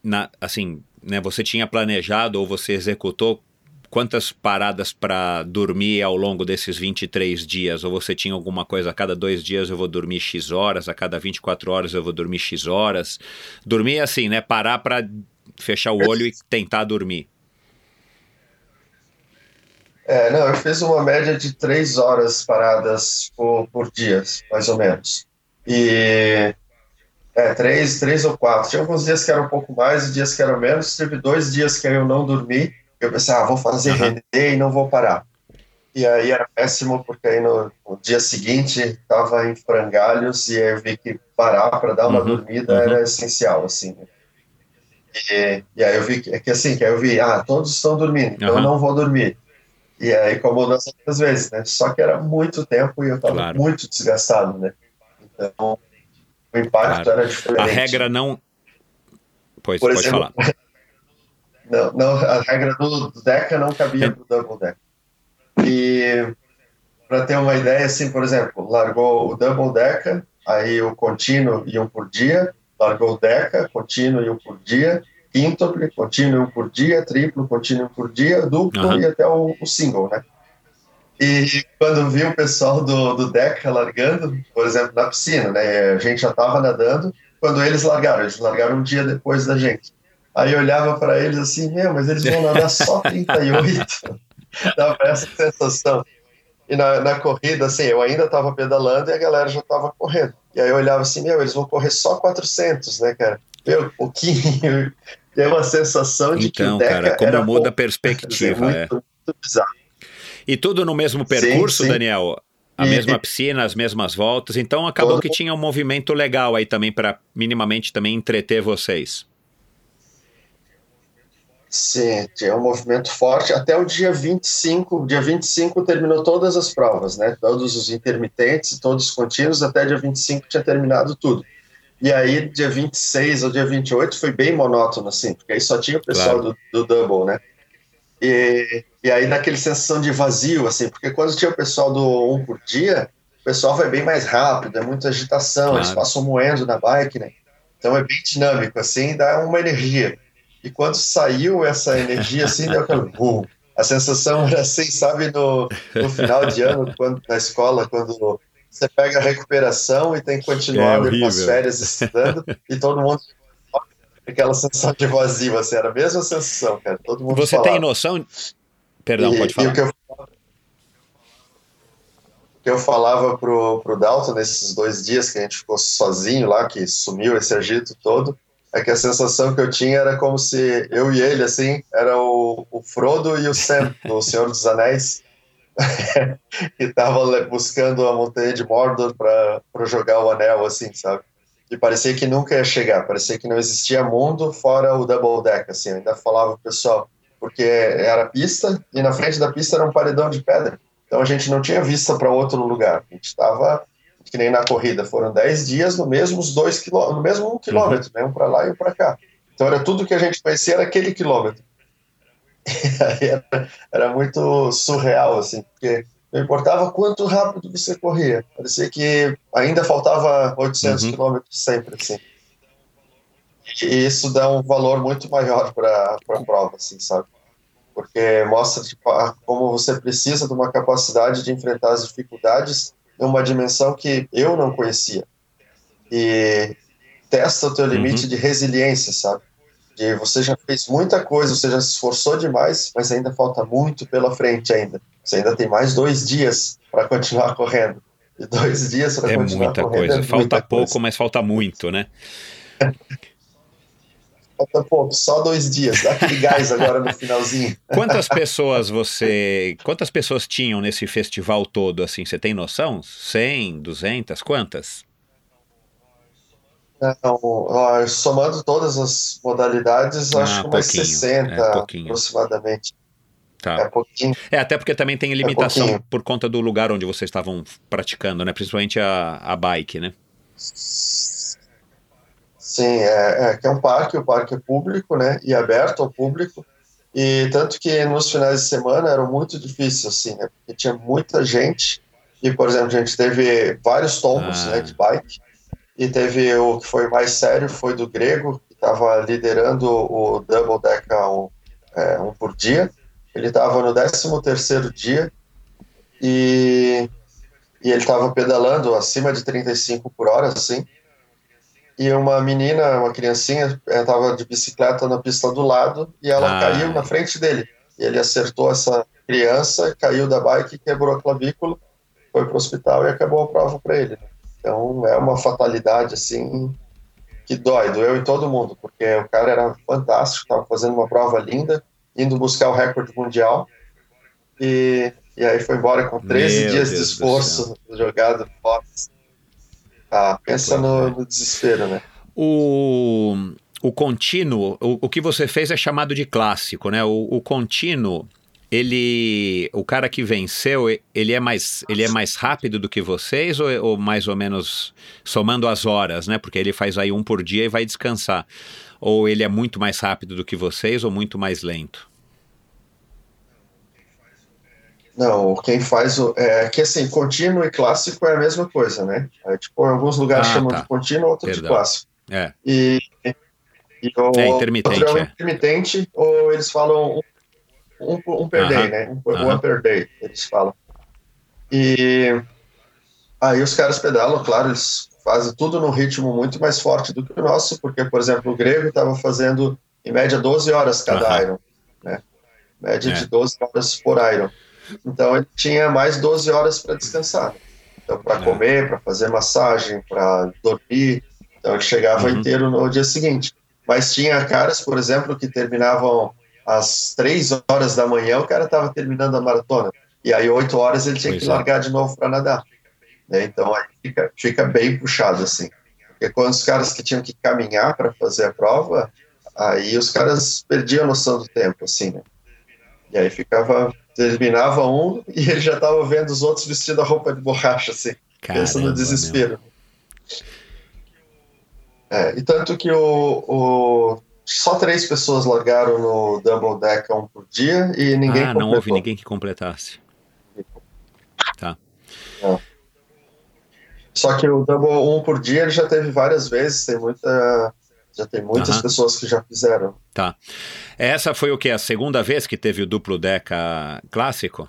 na, assim, né, você tinha planejado ou você executou quantas paradas para dormir ao longo desses 23 dias? Ou você tinha alguma coisa, a cada dois dias eu vou dormir X horas, a cada 24 horas eu vou dormir X horas? Dormir assim, né? Parar para fechar o olho e tentar dormir. É, não, eu fiz uma média de três horas paradas por, por dia, mais ou menos. E é, três, três ou quatro. Tinha alguns dias que eram um pouco mais e dias que eram menos. Teve dois dias que eu não dormi. Eu pensei, ah, vou fazer Aham. render e não vou parar. E aí era péssimo, porque aí no, no dia seguinte estava em frangalhos e aí eu vi que parar para dar uma Uhum, dormida uhum. era essencial, assim. E, e aí eu vi que, que assim, que aí eu vi, ah, todos estão dormindo, então eu não vou dormir. E aí, como das outras vezes, né? Só que era muito tempo e eu estava Claro. muito desgastado, né? Então, o impacto Claro. era diferente. A regra não. Pois, Por pode exemplo, falar. (laughs) Não, não, a regra do Deca não cabia para o Double Deca. E para ter uma ideia, assim, por exemplo, largou o Double Deca, aí o contínuo e um por dia, largou o Deca, contínuo e um por dia, quíntuple, contínuo e um por dia, triplo, contínuo e um por dia, duplo Aham. e até o, o single, né? E quando vi o pessoal do, do Deca largando, por exemplo, na piscina, né? A gente já estava nadando, quando eles largaram, eles largaram um dia depois da gente. Aí eu olhava para eles assim, meu, mas eles vão nadar só (laughs) 38. Dava essa sensação. E na, na corrida, assim, eu ainda estava pedalando e a galera já estava correndo. E aí eu olhava assim, meu, eles vão correr só 400, né, cara? Meu, pouquinho. (laughs) Tem uma sensação de que Então, o Deca cara, como muda a perspectiva. muito, é. muito bizarro. E tudo no mesmo percurso, sim. Daniel? A mesma piscina, as mesmas voltas. Então acabou Todo que tinha um movimento legal aí também para minimamente também entreter vocês. Sim, tinha um movimento forte até o dia 25. Dia 25 terminou todas as provas, né? Todos os intermitentes, todos os contínuos, até dia 25 tinha terminado tudo. E aí, dia 26 ou dia 28 foi bem monótono, assim, porque aí só tinha o pessoal Claro. do, do double, né? E, e aí daquele sensação de vazio, assim, porque quando tinha o pessoal do um por dia, o pessoal vai bem mais rápido, é muita agitação, Claro. eles passam moendo na bike, né? Então é bem dinâmico, assim, dá uma energia. E quando saiu essa energia, assim, deu aquele boom. A sensação era assim, sabe, no, no final de ano, quando, na escola, quando você pega a recuperação e tem que continuar É com as horrível. férias estudando, e todo mundo aquela sensação de vazio, assim, era a mesma sensação, cara. Todo mundo Você falava. tem noção. Perdão, e, pode E falar. o que eu, que eu falava pro, pro Dalton nesses dois dias que a gente ficou sozinho lá, que sumiu esse agito todo, é que a sensação que eu tinha era como se eu e ele, assim, era o, o Frodo e o Sam, do Senhor dos Anéis, (laughs) que estavam buscando a montanha de Mordor para jogar o anel, assim, sabe? E parecia que nunca ia chegar, parecia que não existia mundo fora o Double Deck, assim, eu ainda falava pro pessoal, porque era pista e na frente da pista era um paredão de pedra. Então a gente não tinha vista para outro lugar. A gente estava que nem na corrida, foram 10 dias no mesmo dois no mesmo um quilômetro, né? um para lá e um para cá. Então era tudo que a gente conhecia era aquele quilômetro. (laughs) Era, era muito surreal, assim, porque não importava quanto rápido você corria, parecia que ainda faltava 800 Uhum. quilômetros sempre, assim. E isso dá um valor muito maior para a prova, assim, sabe? Porque mostra tipo, como você precisa de uma capacidade de enfrentar as dificuldades numa dimensão que eu não conhecia. E testa o teu limite de resiliência, sabe? De você já fez muita coisa, você já se esforçou demais, mas ainda falta muito pela frente ainda. Você ainda tem mais dois dias para continuar correndo. E dois dias para É continuar muita correndo. coisa. é Falta muita pouco, coisa. mas falta muito, né? (laughs) Falta pouco, só dois dias. Dá aquele gás agora no finalzinho. Quantas pessoas você. Quantas pessoas tinham nesse festival todo, assim? Você tem noção? 100, 200? Quantas? Não, ó, somando todas as modalidades, Ah, acho que umas pouquinho, 60 é, aproximadamente. Tá. É pouquinho. É, até porque também tem limitação pouquinho. por conta do lugar onde vocês estavam praticando, né? Principalmente a, a bike, né? Sim, é, é que é um parque, o parque é público, né? E aberto ao público. E tanto que nos finais de semana era muito difícil, assim, né? Porque tinha muita gente. E, por exemplo, a gente teve vários tombos, Ah. né, de bike. E teve o que foi mais sério, foi do Grego, que estava liderando o Double Deck a um, é, um por dia. Ele estava no 13 terceiro dia e, e ele estava pedalando acima de 35 por hora, assim. E uma menina, uma criancinha, estava de bicicleta na pista do lado e ela Ah. caiu na frente dele. E ele acertou essa criança, caiu da bike, quebrou a clavícula, foi para o hospital e acabou a prova para ele. Então é uma fatalidade assim que dói, doeu em todo mundo, porque o cara era fantástico, estava fazendo uma prova linda, indo buscar o recorde mundial e, e aí foi embora com 13 Meu dias de Deus do esforço jogado fora. Ah, pensa no, no desespero, né? O, o contínuo, o, o que você fez é chamado de clássico, né? O, o contínuo, ele, o cara que venceu, ele é mais, ele é mais rápido do que vocês ou, ou mais ou menos somando as horas, né? Porque ele faz aí um por dia e vai descansar. Ou ele é muito mais rápido do que vocês ou muito mais lento? Não, quem faz o. É que assim, contínuo e clássico é a mesma coisa, né? É, tipo, em alguns lugares Ah, chamam tá. de contínuo, outros de clássico. É, E, e o É, intermitente, outro é o é. intermitente, ou eles falam um, um, um per Aham, day, né? Um, aham. one per day, eles falam. E aí os caras pedalam, claro, eles fazem tudo num ritmo muito mais forte do que o nosso, porque, por exemplo, o grego estava fazendo em média 12 horas cada Aham. Iron, né? Média É. de 12 horas por Iron. Então ele tinha mais 12 horas para descansar. Então, para É. comer, para fazer massagem, para dormir. Então ele chegava Uhum. inteiro no dia seguinte. Mas tinha caras, por exemplo, que terminavam às 3 horas da manhã, o cara estava terminando a maratona. E aí, 8 horas, ele tinha Pois que é. largar de novo para nadar. né? Então aí fica, fica bem puxado, assim. Porque quando os caras que tinham que caminhar para fazer a prova, aí os caras perdiam a noção do tempo, assim, né? E aí ficava, terminava um e ele já estava vendo os outros vestindo a roupa de borracha, assim, pensa Caramba, no desespero. É, e tanto que o, o- só três pessoas largaram no Double Deck um por dia e ninguém Ah, não houve ninguém que completasse. Tá. Só que o double um por dia ele já teve várias vezes, tem muita. Já tem muitas Aham. pessoas que já fizeram. Tá. Essa foi o que? A segunda vez que teve o duplo Deca clássico?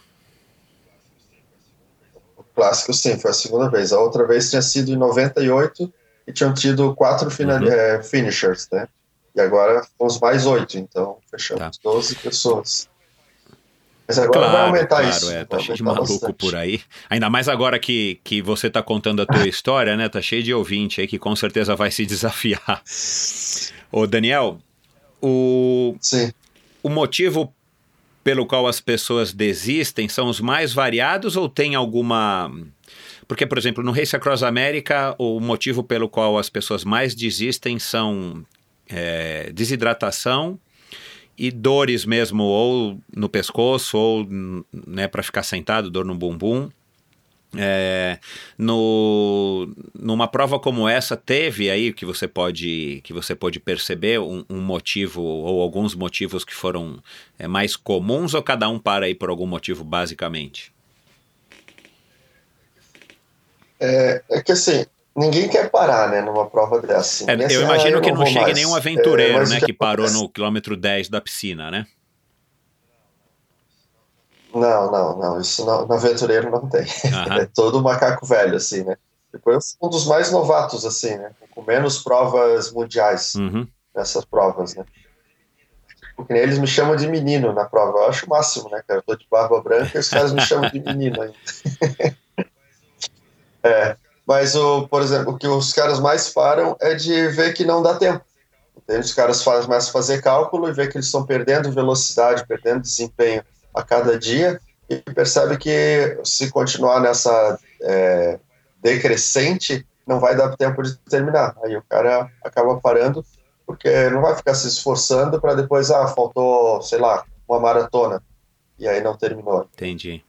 O clássico, sim, foi a segunda vez. A outra vez tinha sido em 98 e tinham tido quatro Uhum. eh, finishers, né? E agora fomos mais oito, então fechamos Tá. 12 pessoas. Mas agora vai aumentar claro, isso. é, tá vai cheio de maluco bastante. por aí. Ainda mais agora que, que você tá contando a tua (laughs) história, né? Tá cheio de ouvinte aí que com certeza vai se desafiar. Ô, Daniel, o, Sim. o motivo pelo qual as pessoas desistem são os mais variados ou tem alguma. Porque, por exemplo, no Race Across America, o motivo pelo qual as pessoas mais desistem são é, desidratação e dores mesmo, ou no pescoço, ou né, para ficar sentado, dor no bumbum. É, no, numa prova como essa teve aí que você pode que você pode perceber um, um motivo ou alguns motivos que foram é, mais comuns ou cada um para aí por algum motivo basicamente É, é que assim, ninguém quer parar, né, numa prova dessa. É, eu imagino "Ah, que não não chegue mais." nenhum É, aventureiro o né que parou acontece- no quilômetro 10 da piscina né Não, não, não. Isso não, no aventureiro não tem. Aham. (laughs) É todo macaco velho, assim, né? Depois um dos mais novatos, assim, né? Com menos provas mundiais Uhum. nessas provas, né? Porque eles me chamam de menino na prova. Eu acho o máximo, né, cara? Eu tô de barba branca e os caras me chamam de (laughs) menino ainda. (laughs) é. Mas, o, por exemplo, o que os caras mais param é de ver que não dá tempo. Entende? Os caras faz, começam a fazer cálculo e vê que eles estão perdendo velocidade, perdendo desempenho a cada dia e percebe que se continuar nessa é, decrescente, não vai dar tempo de terminar. Aí o cara acaba parando porque não vai ficar se esforçando para depois, ah, faltou, sei lá, uma maratona e aí não terminou. entendi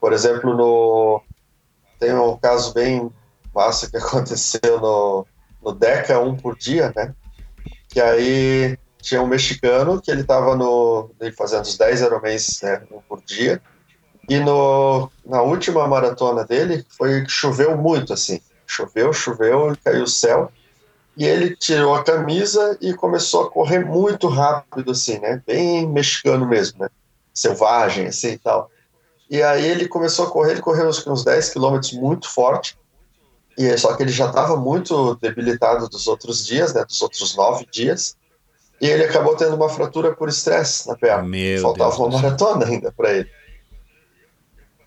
Por exemplo, no tem um caso bem massa que (laughs) aconteceu no, no Deca um por dia, né? Que aí tinha um mexicano que ele estava no fazendo os 10 Ironmans, né, um por dia. E no, na última maratona dele foi que choveu muito assim. Choveu, choveu, caiu o céu. E ele tirou a camisa e começou a correr muito rápido assim, né? Bem mexicano mesmo, né? Selvagem assim e tal. E aí ele começou a correr, ele correu uns, uns 10 quilômetros muito forte, e só que ele já estava muito debilitado dos outros dias, né, dos outros nove dias, e ele acabou tendo uma fratura por estresse na perna. Meu Faltava Deus uma céu. maratona ainda para ele.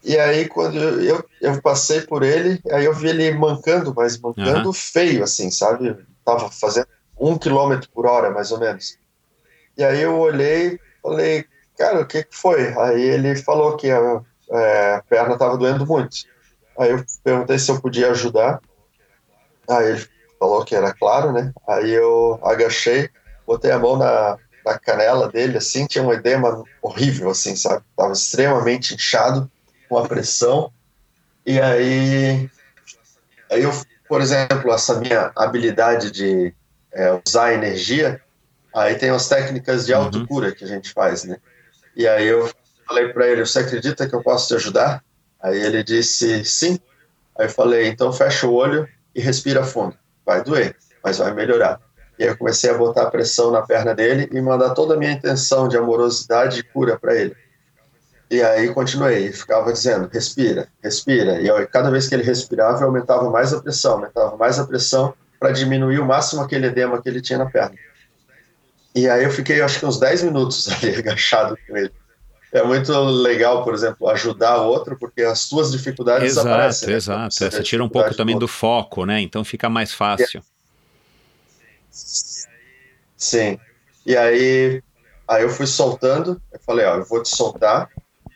E aí quando eu, eu, passei por ele, aí eu vi ele mancando, mas mancando feio, assim, sabe? Tava fazendo um quilômetro por hora, mais ou menos. E aí eu olhei, falei, cara, o que que foi? Aí ele falou que a, é, a perna estava doendo muito. Aí eu perguntei se eu podia ajudar. Aí ele falou que era claro, né? Aí eu agachei, botei a mão na, na canela dele, assim, tinha um edema horrível, assim, sabe? Tava extremamente inchado, com a pressão. E aí, aí eu, por exemplo, essa minha habilidade de é, usar energia, aí tem as técnicas de Uhum. autocura que a gente faz, né? E aí eu falei para ele, você acredita que eu posso te ajudar? Aí ele disse sim. Aí eu falei, então fecha o olho e respira fundo. Vai doer, mas vai melhorar. E aí eu comecei a botar pressão na perna dele e mandar toda a minha intenção de amorosidade e cura para ele. E aí continuei, ficava dizendo, respira, respira. E eu, cada vez que ele respirava, eu aumentava mais a pressão, aumentava mais a pressão para diminuir o máximo aquele edema que ele tinha na perna. E aí eu fiquei, acho que uns 10 minutos (laughs) ali agachado com ele. É muito legal, por exemplo, ajudar o outro, porque as tuas dificuldades exato desaparecem. né? exato vê você tira um pouco também do do foco né então fica mais fácil Sim. E aí, aí eu fui soltando, eu falei, ó, eu vou te soltar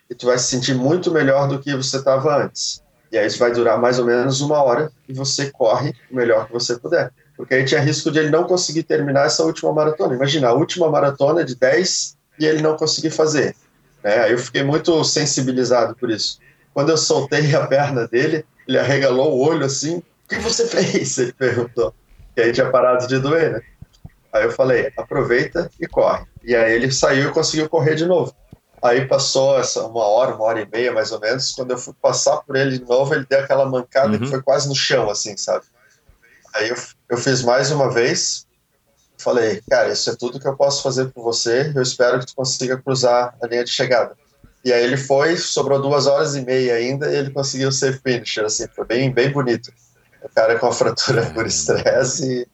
e tu vai se sentir muito melhor do que você estava antes. E aí isso vai durar mais ou menos uma hora e você corre o melhor que você puder. Porque aí tinha risco de ele não conseguir terminar essa última maratona. Imagina, a última maratona de 10 e ele não conseguir fazer. Aí eu fiquei muito sensibilizado por isso. Quando eu soltei a perna dele, ele arregalou o olho assim, o que você fez? Ele perguntou. E aí tinha parado de doer, né? Aí eu falei, aproveita e corre. E aí ele saiu e conseguiu correr de novo. Aí passou essa uma hora, uma hora e meia mais ou menos. Quando eu fui passar por ele de novo, ele deu aquela mancada Uhum. que foi quase no chão, assim, sabe? Aí eu, eu fiz mais uma vez. Falei, cara, isso é tudo que eu posso fazer por você. Eu espero que tu consiga cruzar a linha de chegada. E aí ele foi, sobrou duas horas e meia ainda, e ele conseguiu ser finisher, assim, foi bem, bem bonito. O cara com a fratura por estresse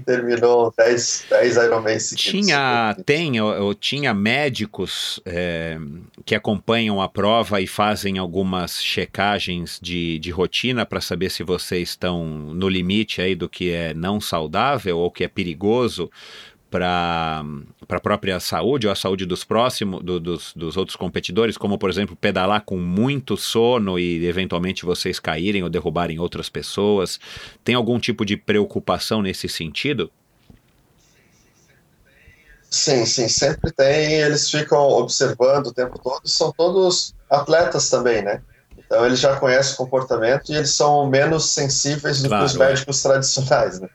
terminou 10, 10 Ironman seguidos. Tinha, tem, ou tinha médicos é, que acompanham a prova e fazem algumas checagens de, de rotina para saber se vocês estão no limite aí do que é não saudável ou que é perigoso para a própria saúde ou a saúde dos próximos, do- dos, dos outros competidores, como por exemplo pedalar com muito sono e eventualmente vocês caírem ou derrubarem outras pessoas. Tem algum tipo de preocupação nesse sentido? Sim, sim, sempre tem. Eles ficam observando o tempo todo. São todos atletas também, né? Então eles já conhecem o comportamento e eles são menos sensíveis do Claro, que os é. médicos tradicionais, né?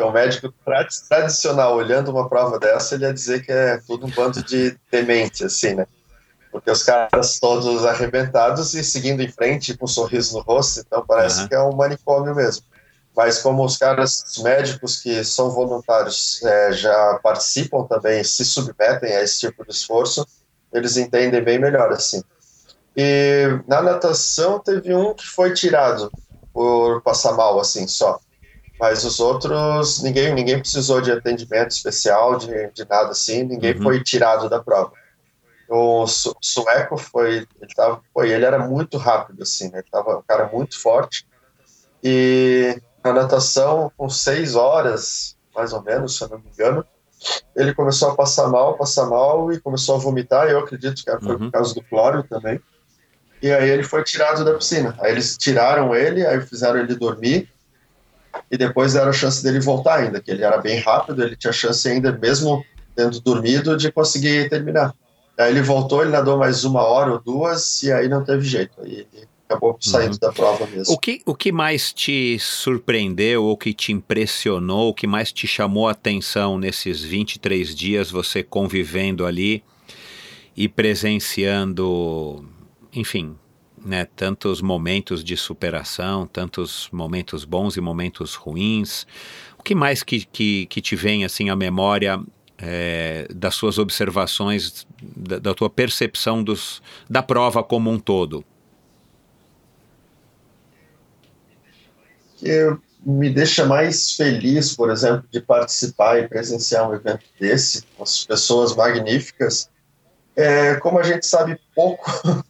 Porque o médico tra- tradicional, olhando uma prova dessa, ele ia dizer que é tudo um bando de demente, assim, né? Porque os caras todos arrebentados e seguindo em frente com um sorriso no rosto, então parece Aham. que é um manicômio mesmo. Mas como os caras, os médicos que são voluntários é, já participam também, se submetem a esse tipo de esforço, eles entendem bem melhor, assim. E na natação teve um que foi tirado por passar mal, assim, só. Mas os outros, ninguém, ninguém precisou de atendimento especial, de, de nada assim, ninguém Uhum. foi tirado da prova. O su- sueco foi, ele tava, pô, ele era muito rápido, assim, né? Ele tava um cara muito forte. E na natação, com seis horas, mais ou menos, se eu não me engano, ele começou a passar mal, passar mal e começou a vomitar. Eu acredito que foi Uhum. por causa do cloro também. E aí ele foi tirado da piscina. Aí eles tiraram ele, aí fizeram ele dormir e depois deram a chance dele voltar ainda, que ele era bem rápido, ele tinha chance ainda, mesmo tendo dormido, de conseguir terminar. Aí ele voltou, ele nadou mais uma hora ou duas e aí não teve jeito. Aí ele acabou saindo da prova mesmo. O que, o que mais te surpreendeu ou que te impressionou, o que mais te chamou a atenção nesses 23 dias você convivendo ali e presenciando, enfim, né, tantos momentos de superação, tantos momentos bons e momentos ruins? O que mais que, que, que te vem assim à memória é, das suas observações, da, da tua percepção dos, da prova como um todo? que me deixa mais feliz, por exemplo, de participar e presenciar um evento desse, com as pessoas magníficas, é como a gente sabe pouco (laughs)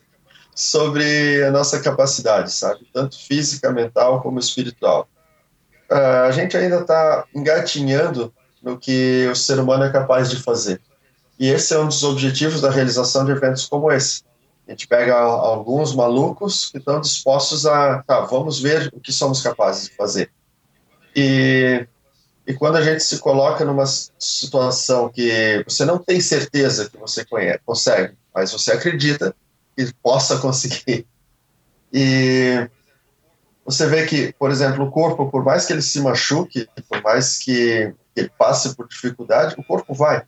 sobre a nossa capacidade, sabe? Tanto física, mental como espiritual. Uh, a gente ainda está engatinhando no que o ser humano é capaz de fazer. E esse é um dos objetivos da realização de eventos como esse. A gente pega alguns malucos que estão dispostos a, tá, vamos ver o que somos capazes de fazer. E, e quando a gente se coloca numa situação que você não tem certeza que você conhece, consegue, mas você acredita que possa conseguir. E você vê que, por exemplo, o corpo, por mais que ele se machuque, por mais que ele passe por dificuldade, o corpo vai.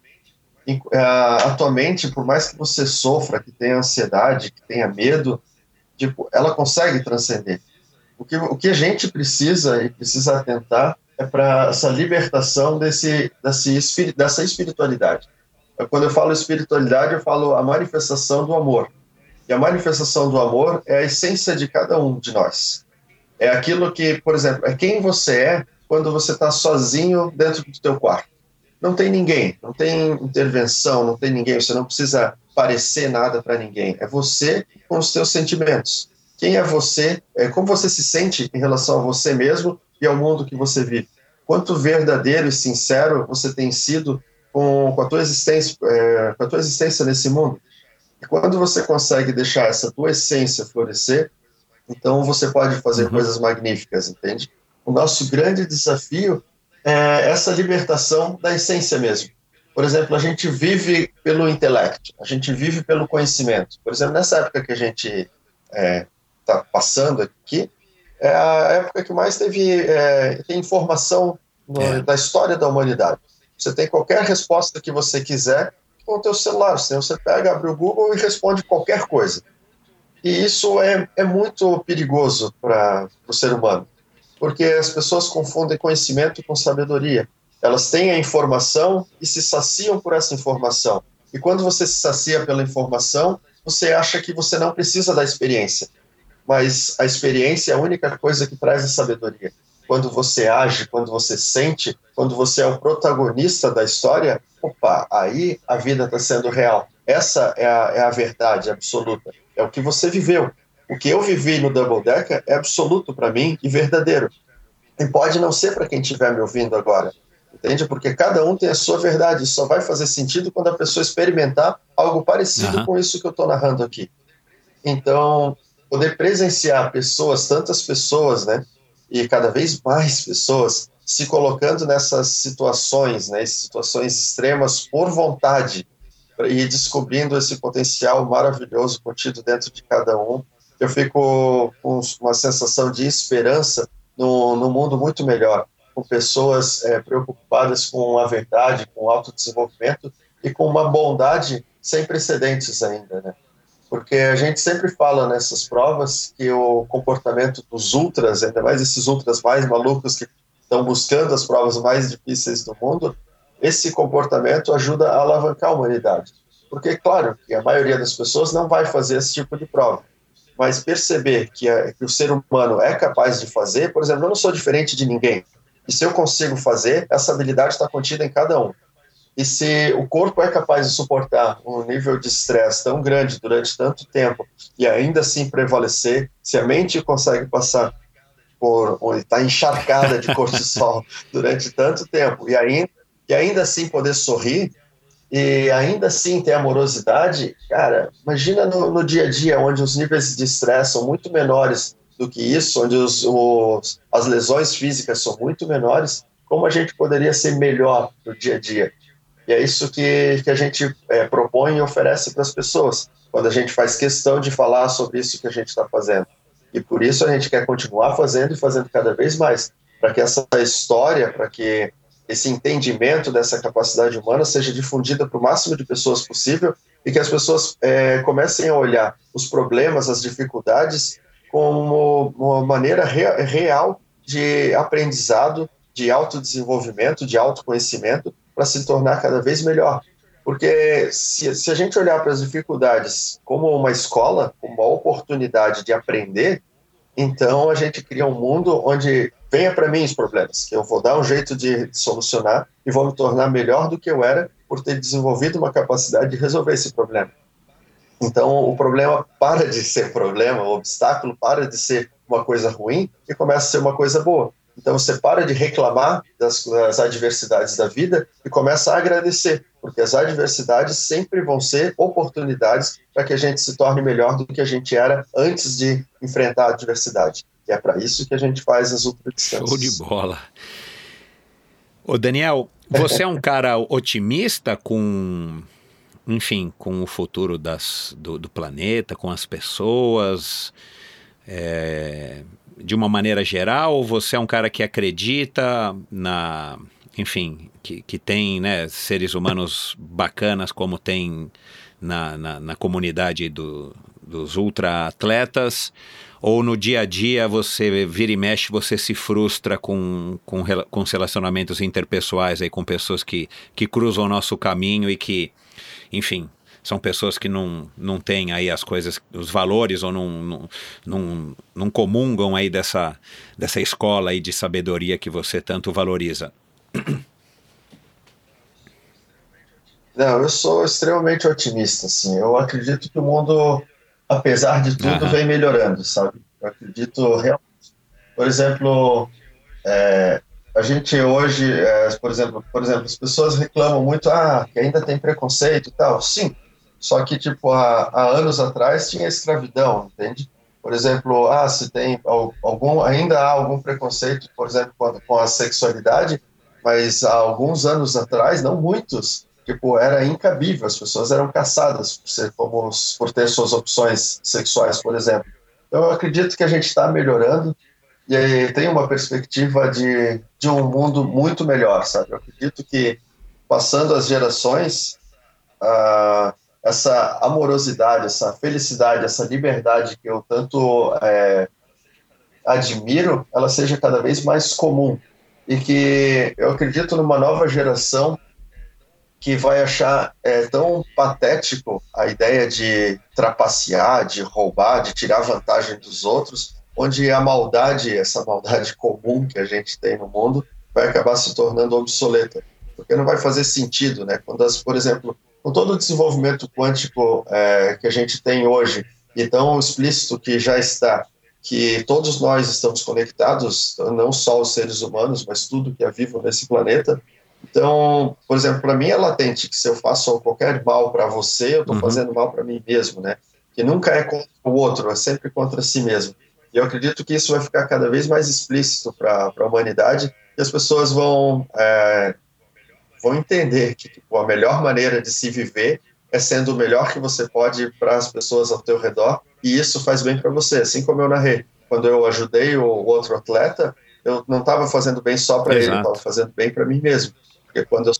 Atualmente, por mais que você sofra, que tenha ansiedade, que tenha medo, tipo, ela consegue transcender. O que, o que a gente precisa e precisa atentar é para essa libertação desse, desse, dessa espiritualidade. Quando eu falo espiritualidade, eu falo a manifestação do amor. E a manifestação do amor é a essência de cada um de nós. É aquilo que, por exemplo, é quem você é quando você está sozinho dentro do teu quarto. Não tem ninguém, não tem intervenção, não tem ninguém, você não precisa parecer nada para ninguém. É você com os seus sentimentos. Quem é você? É como você se sente em relação a você mesmo e ao mundo que você vive. Quanto verdadeiro e sincero você tem sido com, com a tua existência, é, com a tua existência nesse mundo. E quando você consegue deixar essa tua essência florescer, então você pode fazer Uhum. coisas magníficas, entende? O nosso grande desafio é essa libertação da essência mesmo. Por exemplo, a gente vive pelo intelecto, a gente vive pelo conhecimento. Por exemplo, nessa época que a gente está passando aqui, é a época que mais teve é, tem informação no, É. da história da humanidade. Você tem qualquer resposta que você quiser, com o teu celular. Você pega, abre o Google e responde qualquer coisa. E isso é, é muito perigoso para o ser humano, porque as pessoas confundem conhecimento com sabedoria. Elas têm a informação e se saciam por essa informação. E quando você se sacia pela informação, você acha que você não precisa da experiência. Mas a experiência é a única coisa que traz a sabedoria. Quando você age, quando você sente, quando você é o protagonista da história, opa, aí a vida está sendo real. Essa é a, é a verdade absoluta. É o que você viveu. O que eu vivi no Double Decker é absoluto para mim e verdadeiro. E pode não ser para quem estiver me ouvindo agora. Entende? Porque cada um tem a sua verdade. Só vai fazer sentido quando a pessoa experimentar algo parecido uhum. com isso que eu estou narrando aqui. Então, poder presenciar pessoas, tantas pessoas, né? E cada vez mais pessoas se colocando nessas situações, né? Situações extremas por vontade, e descobrindo esse potencial maravilhoso contido dentro de cada um. Eu fico com uma sensação de esperança no mundo muito melhor, com pessoas é, preocupadas com a verdade, com o autodesenvolvimento e com uma bondade sem precedentes ainda, né? Porque a gente sempre fala nessas provas que o comportamento dos ultras, ainda mais esses ultras mais malucos que estão buscando as provas mais difíceis do mundo, esse comportamento ajuda a alavancar a humanidade. Porque, claro, que a maioria das pessoas não vai fazer esse tipo de prova. Mas perceber que, a, que o ser humano é capaz de fazer, por exemplo, eu não sou diferente de ninguém. E se eu consigo fazer, essa habilidade está contida em cada um. E se o corpo é capaz de suportar um nível de estresse tão grande durante tanto tempo e ainda assim prevalecer, se a mente consegue passar por está encharcada de cortisol (laughs) durante tanto tempo e ainda e ainda assim poder sorrir e ainda assim ter amorosidade, cara, imagina no, no dia a dia onde os níveis de estresse são muito menores do que isso, onde os, os, as lesões físicas são muito menores, como a gente poderia ser melhor no dia a dia? E é isso que, que a gente é, propõe e oferece para as pessoas, quando a gente faz questão de falar sobre isso que a gente está fazendo. E por isso a gente quer continuar fazendo e fazendo cada vez mais, para que essa história, para que esse entendimento dessa capacidade humana seja difundida para o máximo de pessoas possível e que as pessoas é, comecem a olhar os problemas, as dificuldades como uma maneira re real de aprendizado, de autodesenvolvimento, de autoconhecimento para se tornar cada vez melhor. Porque se, se a gente olhar para as dificuldades como uma escola, como uma oportunidade de aprender, então a gente cria um mundo onde venha para mim os problemas, que eu vou dar um jeito de solucionar e vou me tornar melhor do que eu era por ter desenvolvido uma capacidade de resolver esse problema. Então, o problema para de ser problema, o obstáculo para de ser uma coisa ruim e começa a ser uma coisa boa. Então, você para de reclamar das, das adversidades da vida e começa a agradecer, porque as adversidades sempre vão ser oportunidades para que a gente se torne melhor do que a gente era antes de enfrentar a adversidade. E é para isso que a gente faz as ultradistâncias. Show de bola. Ô Daniel, você é um cara (laughs) otimista com, enfim, com o futuro das, do, do planeta, com as pessoas, é, de uma maneira geral? Ou você é um cara que acredita na, enfim, que, que tem né, seres humanos (laughs) bacanas como tem na, na, na comunidade do, dos ultra-atletas? ou no dia a dia você vira e mexe, você se frustra com, com, com relacionamentos interpessoais aí, com pessoas que, que cruzam o nosso caminho e que, enfim, são pessoas que não, não têm aí as coisas, os valores ou não, não, não, não comungam aí dessa, dessa escola aí de sabedoria que você tanto valoriza. Não, eu sou extremamente otimista, assim. Eu acredito que o mundo apesar de tudo, uhum. vem melhorando, sabe? Eu acredito realmente. Por exemplo, é, a gente hoje, é, por exemplo, por exemplo, as pessoas reclamam muito, ah, que ainda tem preconceito e tal. Sim, só que tipo há, há anos atrás tinha escravidão, entende? Por exemplo, ah, se tem algum, ainda há algum preconceito, por exemplo, com a, com a sexualidade, mas há alguns anos atrás, não muitos, tipo, era incabível, as pessoas eram caçadas por, ser, como, por ter suas opções sexuais, por exemplo. Então, eu acredito que a gente está melhorando e tem uma perspectiva de, de um mundo muito melhor, sabe? Eu acredito que, passando as gerações, uh, essa amorosidade, essa felicidade, essa liberdade que eu tanto é, admiro, ela seja cada vez mais comum. E que eu acredito numa nova geração que vai achar é, tão patético a ideia de trapacear, de roubar, de tirar vantagem dos outros, onde a maldade, essa maldade comum que a gente tem no mundo, vai acabar se tornando obsoleta, porque não vai fazer sentido, né? Quando, as, por exemplo, com todo o desenvolvimento quântico é, que a gente tem hoje e tão explícito que já está, que todos nós estamos conectados, não só os seres humanos, mas tudo que é vivo nesse planeta, então, por exemplo, para mim é latente que se eu faço qualquer mal para você, eu estou uhum. fazendo mal para mim mesmo, né? Que nunca é contra o outro, é sempre contra si mesmo. E eu acredito que isso vai ficar cada vez mais explícito para a humanidade e as pessoas vão, é, vão entender que tipo, a melhor maneira de se viver é sendo o melhor que você pode para as pessoas ao teu redor e isso faz bem para você. Assim como eu narrei, quando eu ajudei o, outro atleta, eu não estava fazendo bem só para ele, eu estava fazendo bem para mim mesmo. Porque quando eu,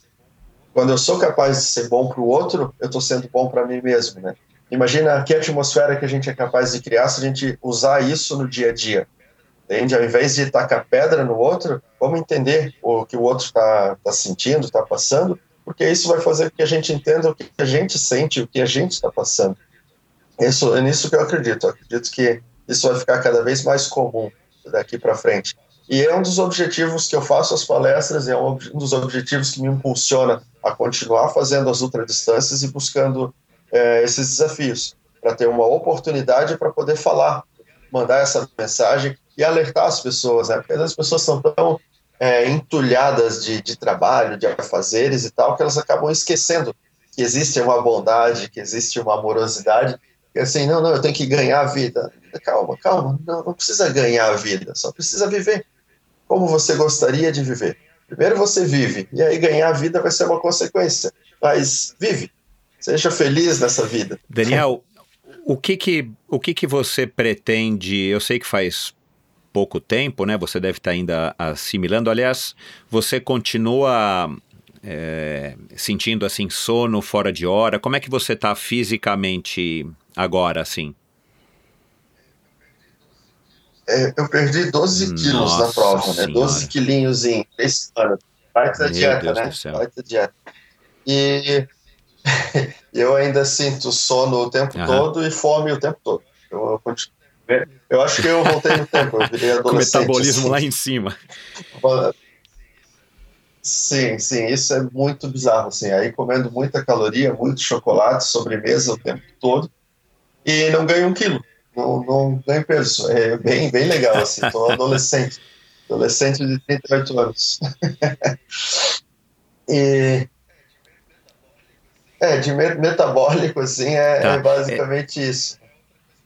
quando eu sou capaz de ser bom para o outro, eu estou sendo bom para mim mesmo, né? Imagina que atmosfera que a gente é capaz de criar se a gente usar isso no dia a dia. Entende? Ao invés de tacar pedra no outro, vamos entender o que o outro está tá sentindo, está passando, porque isso vai fazer com que a gente entenda o que a gente sente, o que a gente está passando. Isso, é nisso que eu acredito. Eu acredito que isso vai ficar cada vez mais comum daqui para frente. E é um dos objetivos que eu faço as palestras, é um dos objetivos que me impulsiona a continuar fazendo as ultradistâncias e buscando é, esses desafios, para ter uma oportunidade para poder falar, mandar essa mensagem e alertar as pessoas, né? Porque as pessoas são tão é, entulhadas de, de trabalho, de afazeres e tal, que elas acabam esquecendo que existe uma bondade, que existe uma amorosidade, que assim, não, não, eu tenho que ganhar a vida. Calma, calma, não, não precisa ganhar a vida, só precisa viver como você gostaria de viver. Primeiro você vive, e aí ganhar a vida vai ser uma consequência. Mas vive, seja feliz nessa vida. Daniel, o que que, o que que você pretende? Eu sei que faz pouco tempo, né? Você deve estar ainda assimilando. Aliás, você continua é, sentindo assim sono fora de hora? Como é que você está fisicamente agora, assim? é, eu perdi 12 quilos Nossa na prova, né? 12 quilinhos em 3 semanas. Parte da dieta, Deus né? Parte da dieta. E (laughs) eu ainda sinto sono o tempo todo e fome o tempo todo. Eu, eu, eu acho que eu voltei no tempo, eu virei (laughs) adolescente. Com metabolismo assim. lá em cima. Sim, sim, isso é muito bizarro, assim. Aí comendo muita caloria, muito chocolate, sobremesa o tempo todo e não ganho um quilo não, não ganho peso. É bem, bem legal, assim. Tô (laughs) adolescente. adolescente de 38 anos. (laughs) e... É, de metabólico, assim, é, tá. é basicamente é. isso.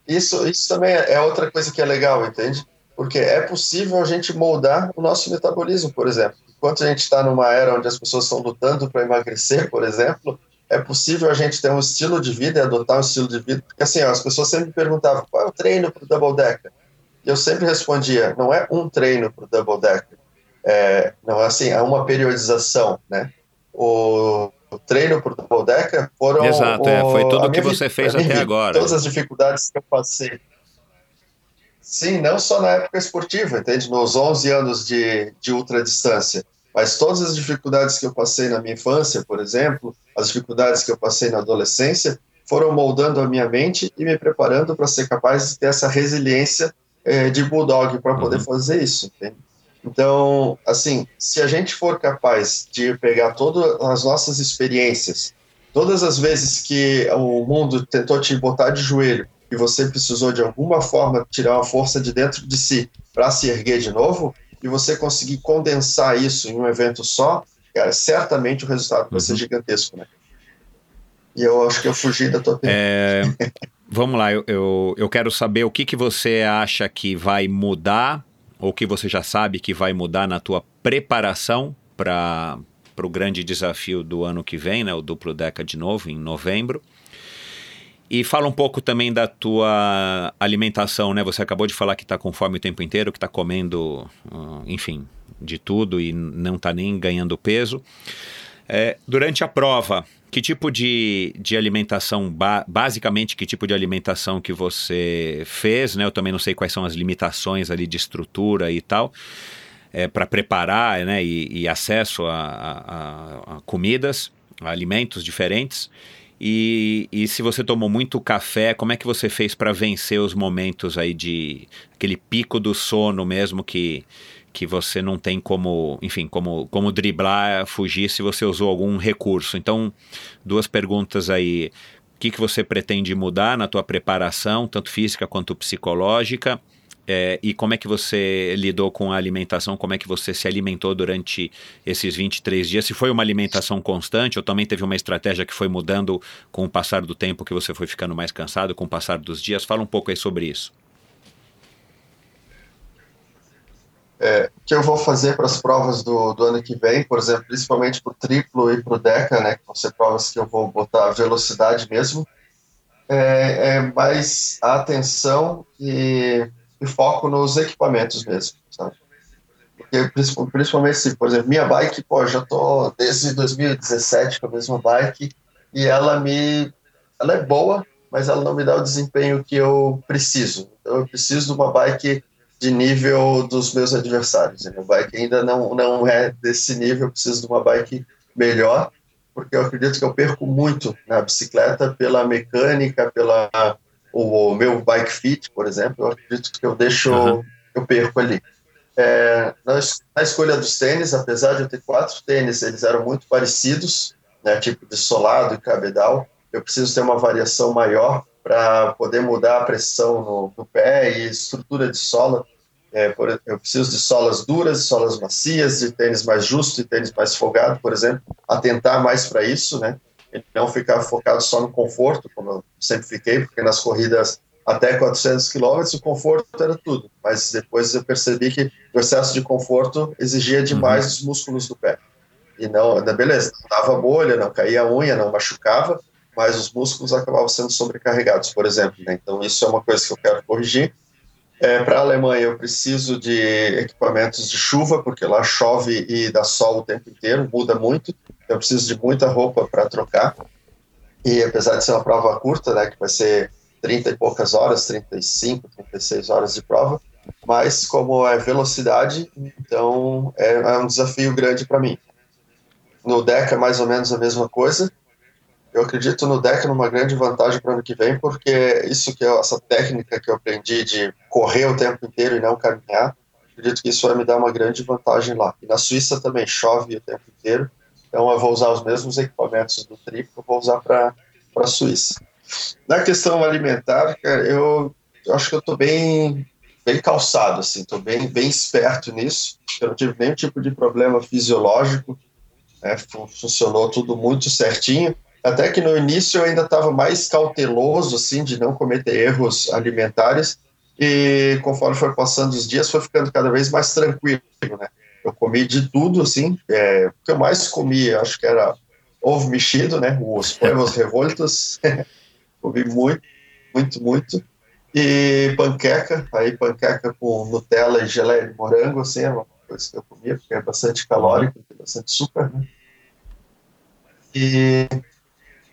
Isso, isso também é outra coisa que é legal, entende? Porque é possível a gente moldar o nosso metabolismo, por exemplo. Enquanto a gente está numa era onde as pessoas estão lutando para emagrecer, por exemplo, é possível a gente ter um estilo de vida e adotar um estilo de vida? Porque assim, ó, as pessoas sempre me perguntavam qual é o treino para o double decker? E eu sempre respondia, não é um treino para o double decker, é, não é assim, é uma periodização, né? O, o treino para o double decker foram Exato, o, é, foi tudo o que você fez até vida, agora. Todas as dificuldades que eu passei. Sim, não só na época esportiva, entende? Nos 11 anos de, de ultradistância mas todas as dificuldades que eu passei na minha infância, por exemplo, as dificuldades que eu passei na adolescência, foram moldando a minha mente e me preparando para ser capaz de ter essa resiliência é, de bulldog para poder uhum. fazer isso. Entende? Então, assim, se a gente for capaz de pegar todas as nossas experiências, todas as vezes que o mundo tentou te botar de joelho e você precisou de alguma forma tirar uma força de dentro de si para se erguer de novo, e você conseguir condensar isso em um evento só, cara, certamente o resultado vai ser uhum. gigantesco, né? E eu acho que eu fugi da tua pergunta. É, vamos lá, eu, eu, eu, quero saber o que, que você acha que vai mudar, ou que você já sabe que vai mudar na tua preparação para o grande desafio do ano que vem, né, o duplo Deca de novo, em novembro. E fala um pouco também da tua alimentação, né? Você acabou de falar que está com fome o tempo inteiro, que está comendo, uh, enfim, de tudo e não está nem ganhando peso. É, durante a prova, que tipo de, de alimentação, ba basicamente, que tipo de alimentação que você fez, né? Eu também não sei quais são as limitações ali de estrutura e tal, é, para preparar, né? E, e acesso a, a, a, comidas, a alimentos diferentes. E, e se você tomou muito café, como é que você fez para vencer os momentos aí de aquele pico do sono mesmo que que você não tem como, enfim, como, como driblar, fugir se você usou algum recurso. Então, duas perguntas aí. O que, que você pretende mudar na tua preparação, tanto física quanto psicológica? É, e como é que você lidou com a alimentação? Como é que você se alimentou durante esses 23 dias? Se foi uma alimentação constante ou também teve uma estratégia que foi mudando com o passar do tempo, que você foi ficando mais cansado com o passar dos dias? Fala um pouco aí sobre isso. É, que eu vou fazer para as provas do, do ano que vem, por exemplo, principalmente para o triplo e para o deca, né, que vão ser provas que eu vou botar velocidade mesmo, é, é mais atenção e, e, foco nos equipamentos mesmo, sabe? Porque, principalmente se, por exemplo, minha bike, pô, já tô desde 2017 com a mesma bike e ela me, ela é boa, mas ela não me dá o desempenho que eu preciso. Então, eu preciso de uma bike de nível dos meus adversários. Minha bike ainda não, não é desse nível, preciso de uma bike melhor, porque eu acredito que eu perco muito na bicicleta pela mecânica, pela o, o meu bike fit, por exemplo, eu acredito que eu deixo, uhum. eu perco ali. É, na, na, escolha dos tênis, apesar de eu ter quatro tênis, eles eram muito parecidos, né, tipo de solado e cabedal, eu preciso ter uma variação maior para poder mudar a pressão no, no, pé e estrutura de sola. É, por, eu preciso de solas duras, de solas macias, de tênis mais justo, de tênis mais folgado, por exemplo, atentar mais para isso, né? E não ficar focado só no conforto, como eu sempre fiquei, porque nas corridas até 400 quilômetros o conforto era tudo, mas depois eu percebi que o excesso de conforto exigia demais uhum. os músculos do pé. E não, beleza, não dava bolha, não caía a unha, não machucava, mas os músculos acabavam sendo sobrecarregados, por exemplo. Né? Então, isso é uma coisa que eu quero corrigir. É, Para a Alemanha, eu preciso de equipamentos de chuva, porque lá chove e dá sol o tempo inteiro, muda muito. Eu preciso de muita roupa para trocar. E apesar de ser uma prova curta, né, que vai ser 30 e poucas horas, 35, 36 horas de prova, mas como é velocidade, então é, é um desafio grande para mim. No deck é mais ou menos a mesma coisa, eu acredito no deck numa grande vantagem para o ano que vem, porque isso que é essa técnica que eu aprendi de correr o tempo inteiro e não caminhar, acredito que isso vai me dar uma grande vantagem lá. E na Suíça também chove o tempo inteiro, então eu vou usar os mesmos equipamentos do triplo, vou usar para a Suíça. Na questão alimentar, cara, eu, eu acho que eu estou bem bem calçado, assim, estou bem, bem esperto nisso. Eu não tive nenhum tipo de problema fisiológico, né, funcionou tudo muito certinho. Até que no início eu ainda estava mais cauteloso, assim, de não cometer erros alimentares. E conforme foi passando os dias, foi ficando cada vez mais tranquilo, né? Eu comi de tudo, assim. É, o que eu mais comi, acho que era ovo mexido, né? Os huevos (laughs) revoltos. (laughs) comi muito, muito, muito. E panqueca, aí panqueca com Nutella e geleia de morango, assim, é uma coisa que eu comia, porque é bastante calórico, tem bastante açúcar, né? E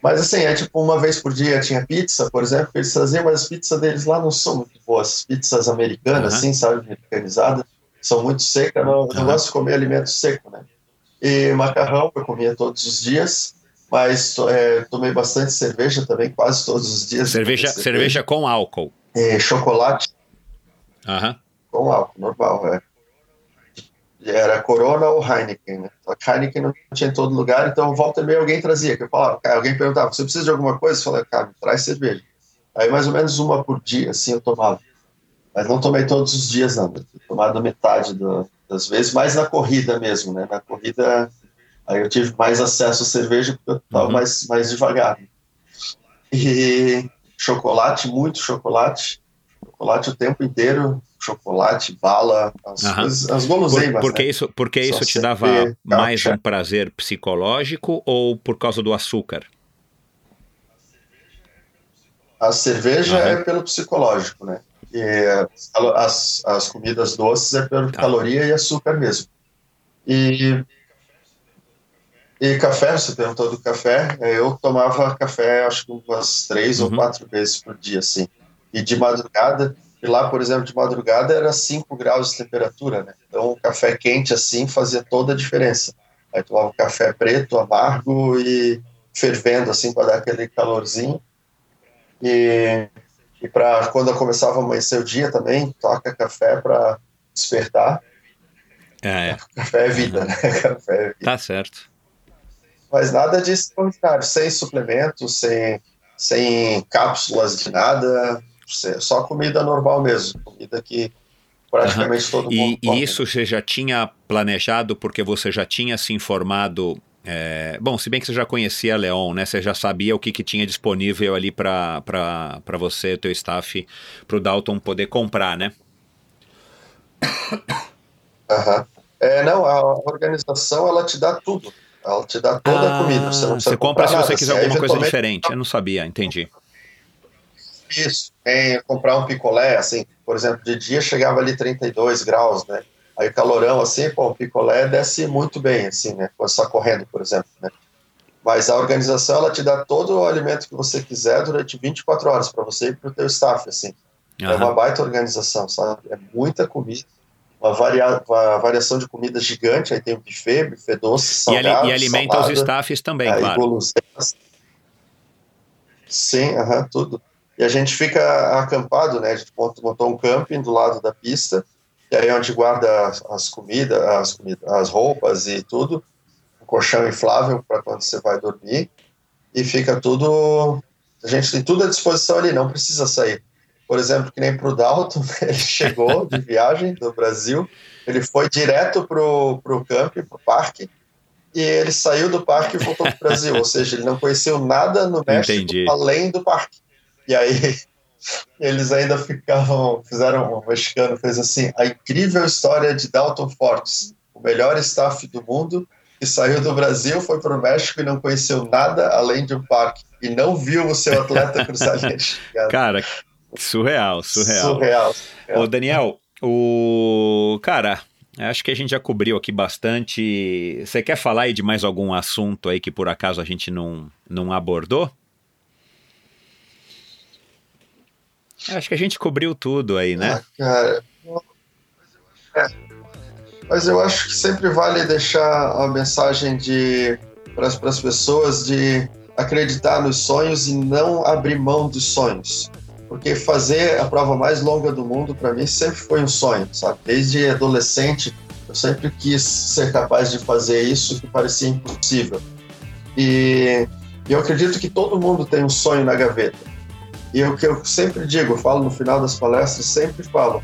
mas assim, é tipo uma vez por dia tinha pizza, por exemplo, eles traziam, mas as pizzas deles lá não são muito boas. Pizzas americanas, uhum. assim, sabe, americanizadas, são muito secas. Não, uhum. não gosto de comer alimento seco, né? E macarrão eu comia todos os dias, mas é, tomei bastante cerveja também, quase todos os dias. Cerveja, cerveja. cerveja com álcool. E chocolate. Uhum. Com álcool, normal, é era Corona ou Heineken, né? Só que Heineken não tinha em todo lugar, então volta e meia alguém trazia, que eu falava, cara, alguém perguntava, você precisa de alguma coisa? Eu falei, cara, traz cerveja. Aí mais ou menos uma por dia, assim, eu tomava. Mas não tomei todos os dias, não. Tomado metade do, das vezes, mais na corrida mesmo, né? Na corrida, aí eu tive mais acesso à cerveja, porque eu estava uhum. mais, mais devagar. E chocolate, muito chocolate. Chocolate o tempo inteiro, chocolate, bala, as, uhum. as guloseimas. Por, porque né? isso, porque isso te dava mais um prazer psicológico ou por causa do açúcar? A cerveja uhum. é pelo psicológico, né? E as, as comidas doces é pelo tá. caloria e açúcar mesmo. E, E café, você perguntou do café. É, eu tomava café, acho que umas três Uhum. ou quatro vezes por dia, assim. E de madrugada, e lá, por exemplo, de madrugada era 5 graus de temperatura, né? Então, o café quente assim fazia toda a diferença. Aí tomava café preto, amargo e fervendo, assim, para dar aquele calorzinho. E, e para quando eu começava a amanhecer o dia também, toca café para despertar. É, Café é vida, né? (laughs) Café é vida. tá certo. Mas nada de extraordinário, sem suplementos, sem, sem cápsulas de nada, só comida normal mesmo, comida que praticamente todo E, mundo come. e isso você já tinha planejado porque você já tinha se informado. é, bom, se bem que você já conhecia Leon, né? Você já sabia o que, que tinha disponível ali para você, teu staff, para o Dalton poder comprar, né? Aham. É, não, a organização ela te dá tudo. Ela te dá toda a comida. Você Ah, você compra se você nada. quiser Você, alguma coisa diferente. Eu não sabia, entendi. Isso. Tem comprar um picolé, assim, por exemplo, de dia chegava ali 32 graus, né? Aí calorão, assim, pô, o picolé desce muito bem, assim, né? Quando está correndo, por exemplo, né? Mas a organização, ela te dá todo o alimento que você quiser durante 24 horas para você e para o teu staff, assim. É Aham. uma baita organização, sabe? É muita comida, uma, varia uma variação de comida gigante, aí tem o buffet, buffet doce, E, ali- salgado, e alimenta os salada, staffs também, aí claro. Sim, aham, tudo. E a gente fica acampado, né? A gente montou um camping do lado da pista, e aí é onde guarda as, as comidas, as, comida, as roupas e tudo, um colchão inflável para quando você vai dormir, e fica tudo. A gente tem tudo à disposição ali, não precisa sair. Por exemplo, que nem para o Dalton, (laughs) ele chegou de viagem do Brasil, ele foi direto pro, pro camping, pro parque, e ele saiu do parque e voltou para o Brasil. Ou seja, ele não conheceu nada no México Entendi. além do parque. E aí (laughs) eles ainda ficavam, fizeram, o mexicano fez assim, a incrível história de Dalton Fortes, o melhor staff do mundo, que saiu do Brasil, foi para o México e não conheceu nada além de um parque. E não viu o seu atleta (laughs) cruzar. Cara, surreal, surreal. Surreal. Ô, Daniel, o. Cara, acho que a gente já cobriu aqui bastante. Você quer falar aí de mais algum assunto aí que por acaso a gente não, não abordou? Acho que a gente cobriu tudo aí, né? Ah, cara. É. Mas eu acho que sempre vale deixar a mensagem de para as pessoas de acreditar nos sonhos e não abrir mão dos sonhos. Porque fazer a prova mais longa do mundo, para mim, sempre foi um sonho, sabe? Desde adolescente, eu sempre quis ser capaz de fazer isso que parecia impossível. E eu acredito que todo mundo tem um sonho na gaveta. E o que eu sempre digo, falo no final das palestras, sempre falo,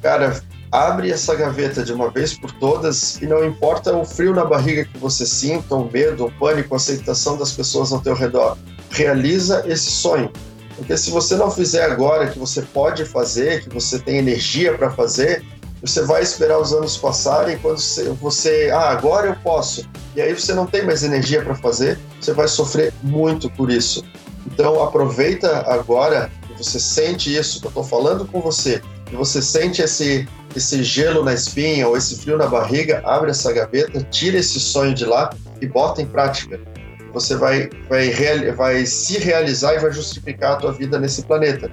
cara, abre essa gaveta de uma vez por todas e não importa o frio na barriga que você sinta, o medo, o pânico, a aceitação das pessoas ao teu redor. Realiza esse sonho. Porque se você não fizer agora, que você pode fazer, que você tem energia para fazer, você vai esperar os anos passarem quando você, ah, agora eu posso. E aí você não tem mais energia para fazer, você vai sofrer muito por isso. Então aproveita agora que você sente isso, que eu estou falando com você, que você sente esse esse gelo na espinha ou esse frio na barriga, abre essa gaveta, tira esse sonho de lá e bota em prática. Você vai, vai, vai se realizar e vai justificar a tua vida nesse planeta.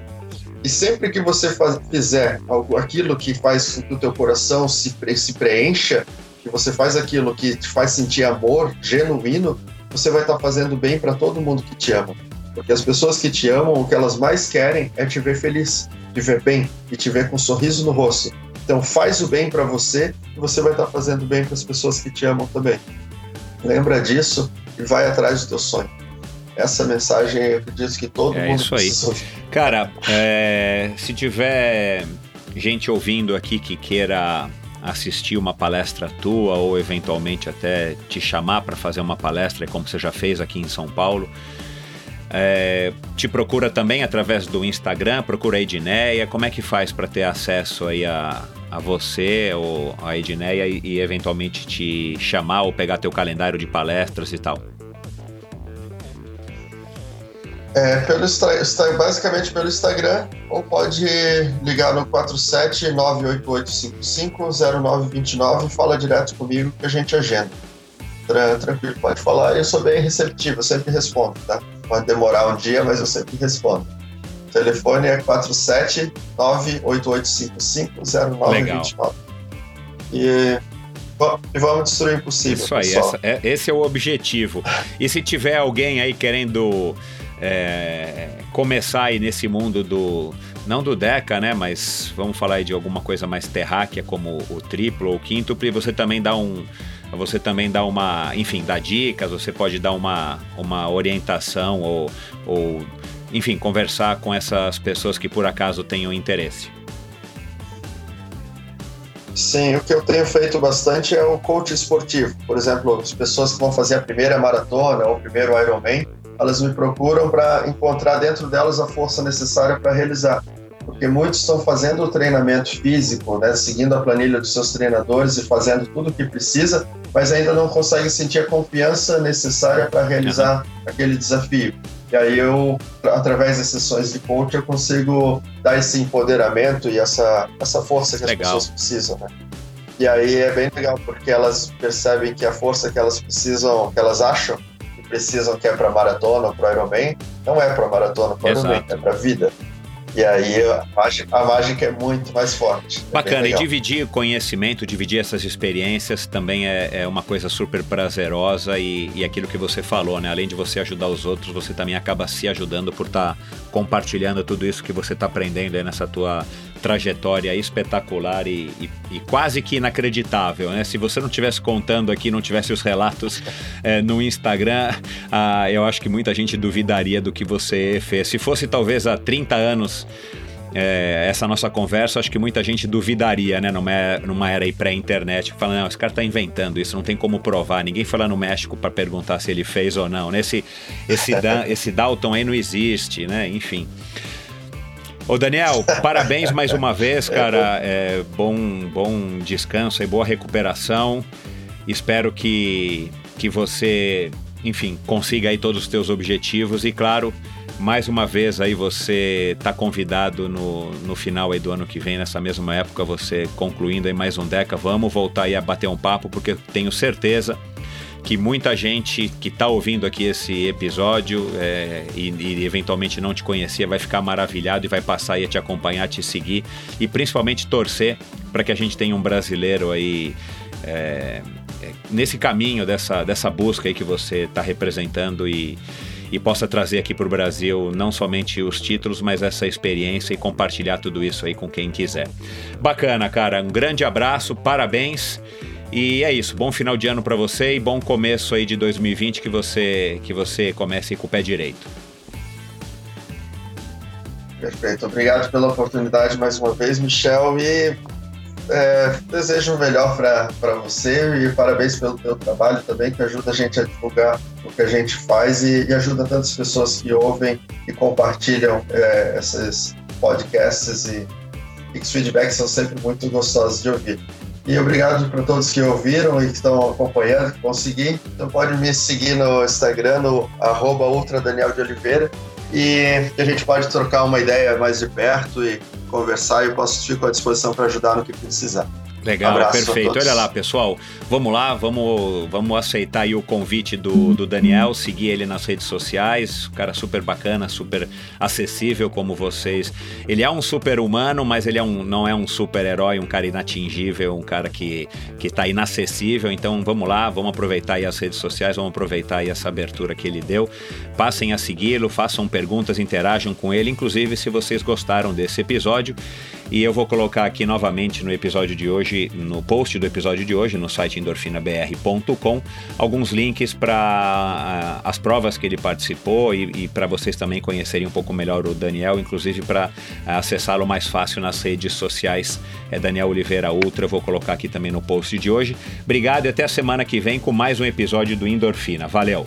E sempre que você faz, fizer algo, aquilo que faz com que o teu coração se, se preencha, que você faz aquilo que te faz sentir amor genuíno, você vai estar fazendo bem para todo mundo que te ama. Porque as pessoas que te amam, o que elas mais querem é te ver feliz, te ver bem e te ver com um sorriso no rosto. Então faz o bem para você e você vai estar fazendo bem para as pessoas que te amam também. Lembra disso e vai atrás do teu sonho. Essa mensagem eu acredito que todo É mundo isso aí. ouvir. Cara, é, se tiver gente ouvindo aqui que queira assistir uma palestra tua ou eventualmente até te chamar para fazer uma palestra, como você já fez aqui em São Paulo, é, te procura também através do Instagram, procura a Edneia, como é que faz para ter acesso aí a, a você ou a Edneia e, e eventualmente te chamar ou pegar teu calendário de palestras e tal? É, pelo, basicamente pelo Instagram, ou pode ligar no 47 988550929 e fala direto comigo que a gente agenda. Tranquilo, pode falar. Eu sou bem receptivo, sempre respondo, tá? Pode demorar um dia, mas eu sempre respondo. O telefone é 47988550929. E, e vamos destruir o impossível. Isso aí, essa, é, esse é o objetivo. E se tiver alguém aí querendo é, começar aí nesse mundo do. Não do Deca, né? Mas vamos falar aí de alguma coisa mais terráquea, como o triplo ou o e você também dá um você também dá uma, enfim, dá dicas, você pode dar uma, uma orientação ou, ou, enfim, conversar com essas pessoas que por acaso tenham interesse. Sim, o que eu tenho feito bastante é o coach esportivo. Por exemplo, as pessoas que vão fazer a primeira maratona ou o primeiro Ironman, elas me procuram para encontrar dentro delas a força necessária para realizar porque muitos estão fazendo o treinamento físico, né, seguindo a planilha dos seus treinadores e fazendo tudo o que precisa, mas ainda não conseguem sentir a confiança necessária para realizar uhum. aquele desafio. E aí eu, através das sessões de coach, eu consigo dar esse empoderamento e essa, essa força que legal. as pessoas precisam, né? E aí é bem legal, porque elas percebem que a força que elas precisam, que elas acham que precisam, que é para maratona, para Ironman, não é para maratona, para Ironman, é para vida. E aí a mágica, a mágica é muito mais forte. É Bacana, e dividir conhecimento, dividir essas experiências também é, é uma coisa super prazerosa e, e, aquilo que você falou, né? Além de você ajudar os outros, você também acaba se ajudando por estar tá compartilhando tudo isso que você está aprendendo aí nessa tua trajetória espetacular e, e, e, quase que inacreditável, né? Se você não tivesse contando aqui, não tivesse os relatos é, (laughs) no Instagram, ah, eu acho que muita gente duvidaria do que você fez. Se fosse talvez há 30 anos é, essa nossa conversa, acho que muita gente duvidaria, né? Numa, numa era pré-internet, falando, não, esse cara tá inventando isso, não tem como provar. Ninguém foi lá no México para perguntar se ele fez ou não. Nesse, esse, (laughs) esse Dalton aí não existe, né? Enfim. Ô Daniel, parabéns mais uma vez, cara. É, bom, bom descanso e boa recuperação. Espero que, que você, enfim, consiga aí todos os teus objetivos e claro, mais uma vez aí você está convidado no, no final aí do ano que vem, nessa mesma época, você concluindo aí mais um Deca. Vamos voltar aí a bater um papo, porque tenho certeza que muita gente que está ouvindo aqui esse episódio é, e, e, eventualmente não te conhecia vai ficar maravilhado e vai passar aí a te acompanhar, te seguir e principalmente torcer para que a gente tenha um brasileiro aí é, é nesse caminho dessa, dessa busca aí que você está representando e, e possa trazer aqui para o Brasil não somente os títulos, mas essa experiência e compartilhar tudo isso aí com quem quiser. Bacana, cara. Um grande abraço, parabéns. E é isso, bom final de ano para você e bom começo aí de 2020 que você que você comece com o pé direito. Perfeito, obrigado pela oportunidade mais uma vez, Michel, e é, desejo o melhor para você e parabéns pelo teu trabalho também, que ajuda a gente a divulgar o que a gente faz e, e ajuda tantas pessoas que ouvem e compartilham é, esses podcasts e, e os feedbacks são sempre muito gostosos de ouvir. E obrigado para todos que ouviram e que estão acompanhando, que vão seguir. Então pode me seguir no Instagram, no arroba Ultra Daniel de Oliveira. E a gente pode trocar uma ideia mais de perto e conversar eu posso ficar à disposição para ajudar no que precisar. Legal, Abraço perfeito. Olha lá, pessoal. Vamos lá, vamos, vamos aceitar aí o convite do, do Daniel, seguir ele nas redes sociais. Um cara super bacana, super acessível como vocês. Ele é um super humano, mas ele é um, não é um super herói, um cara inatingível, um cara que, que tá inacessível. Então vamos lá, vamos aproveitar aí as redes sociais, vamos aproveitar aí essa abertura que ele deu. Passem a segui-lo, façam perguntas, interajam com ele, inclusive se vocês gostaram desse episódio. E eu vou colocar aqui novamente no episódio de hoje, no post do episódio de hoje, no site endorfinabr.com, alguns links para ah, as provas que ele participou e, e para vocês também conhecerem um pouco melhor o Daniel, inclusive para ah, acessá-lo mais fácil nas redes sociais. É Daniel Oliveira Ultra, eu vou colocar aqui também no post de hoje. Obrigado e até a semana que vem com mais um episódio do Endorfina. Valeu!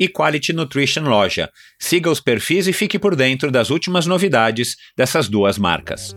e Quality Nutrition Loja. Siga os perfis e fique por dentro das últimas novidades dessas duas marcas.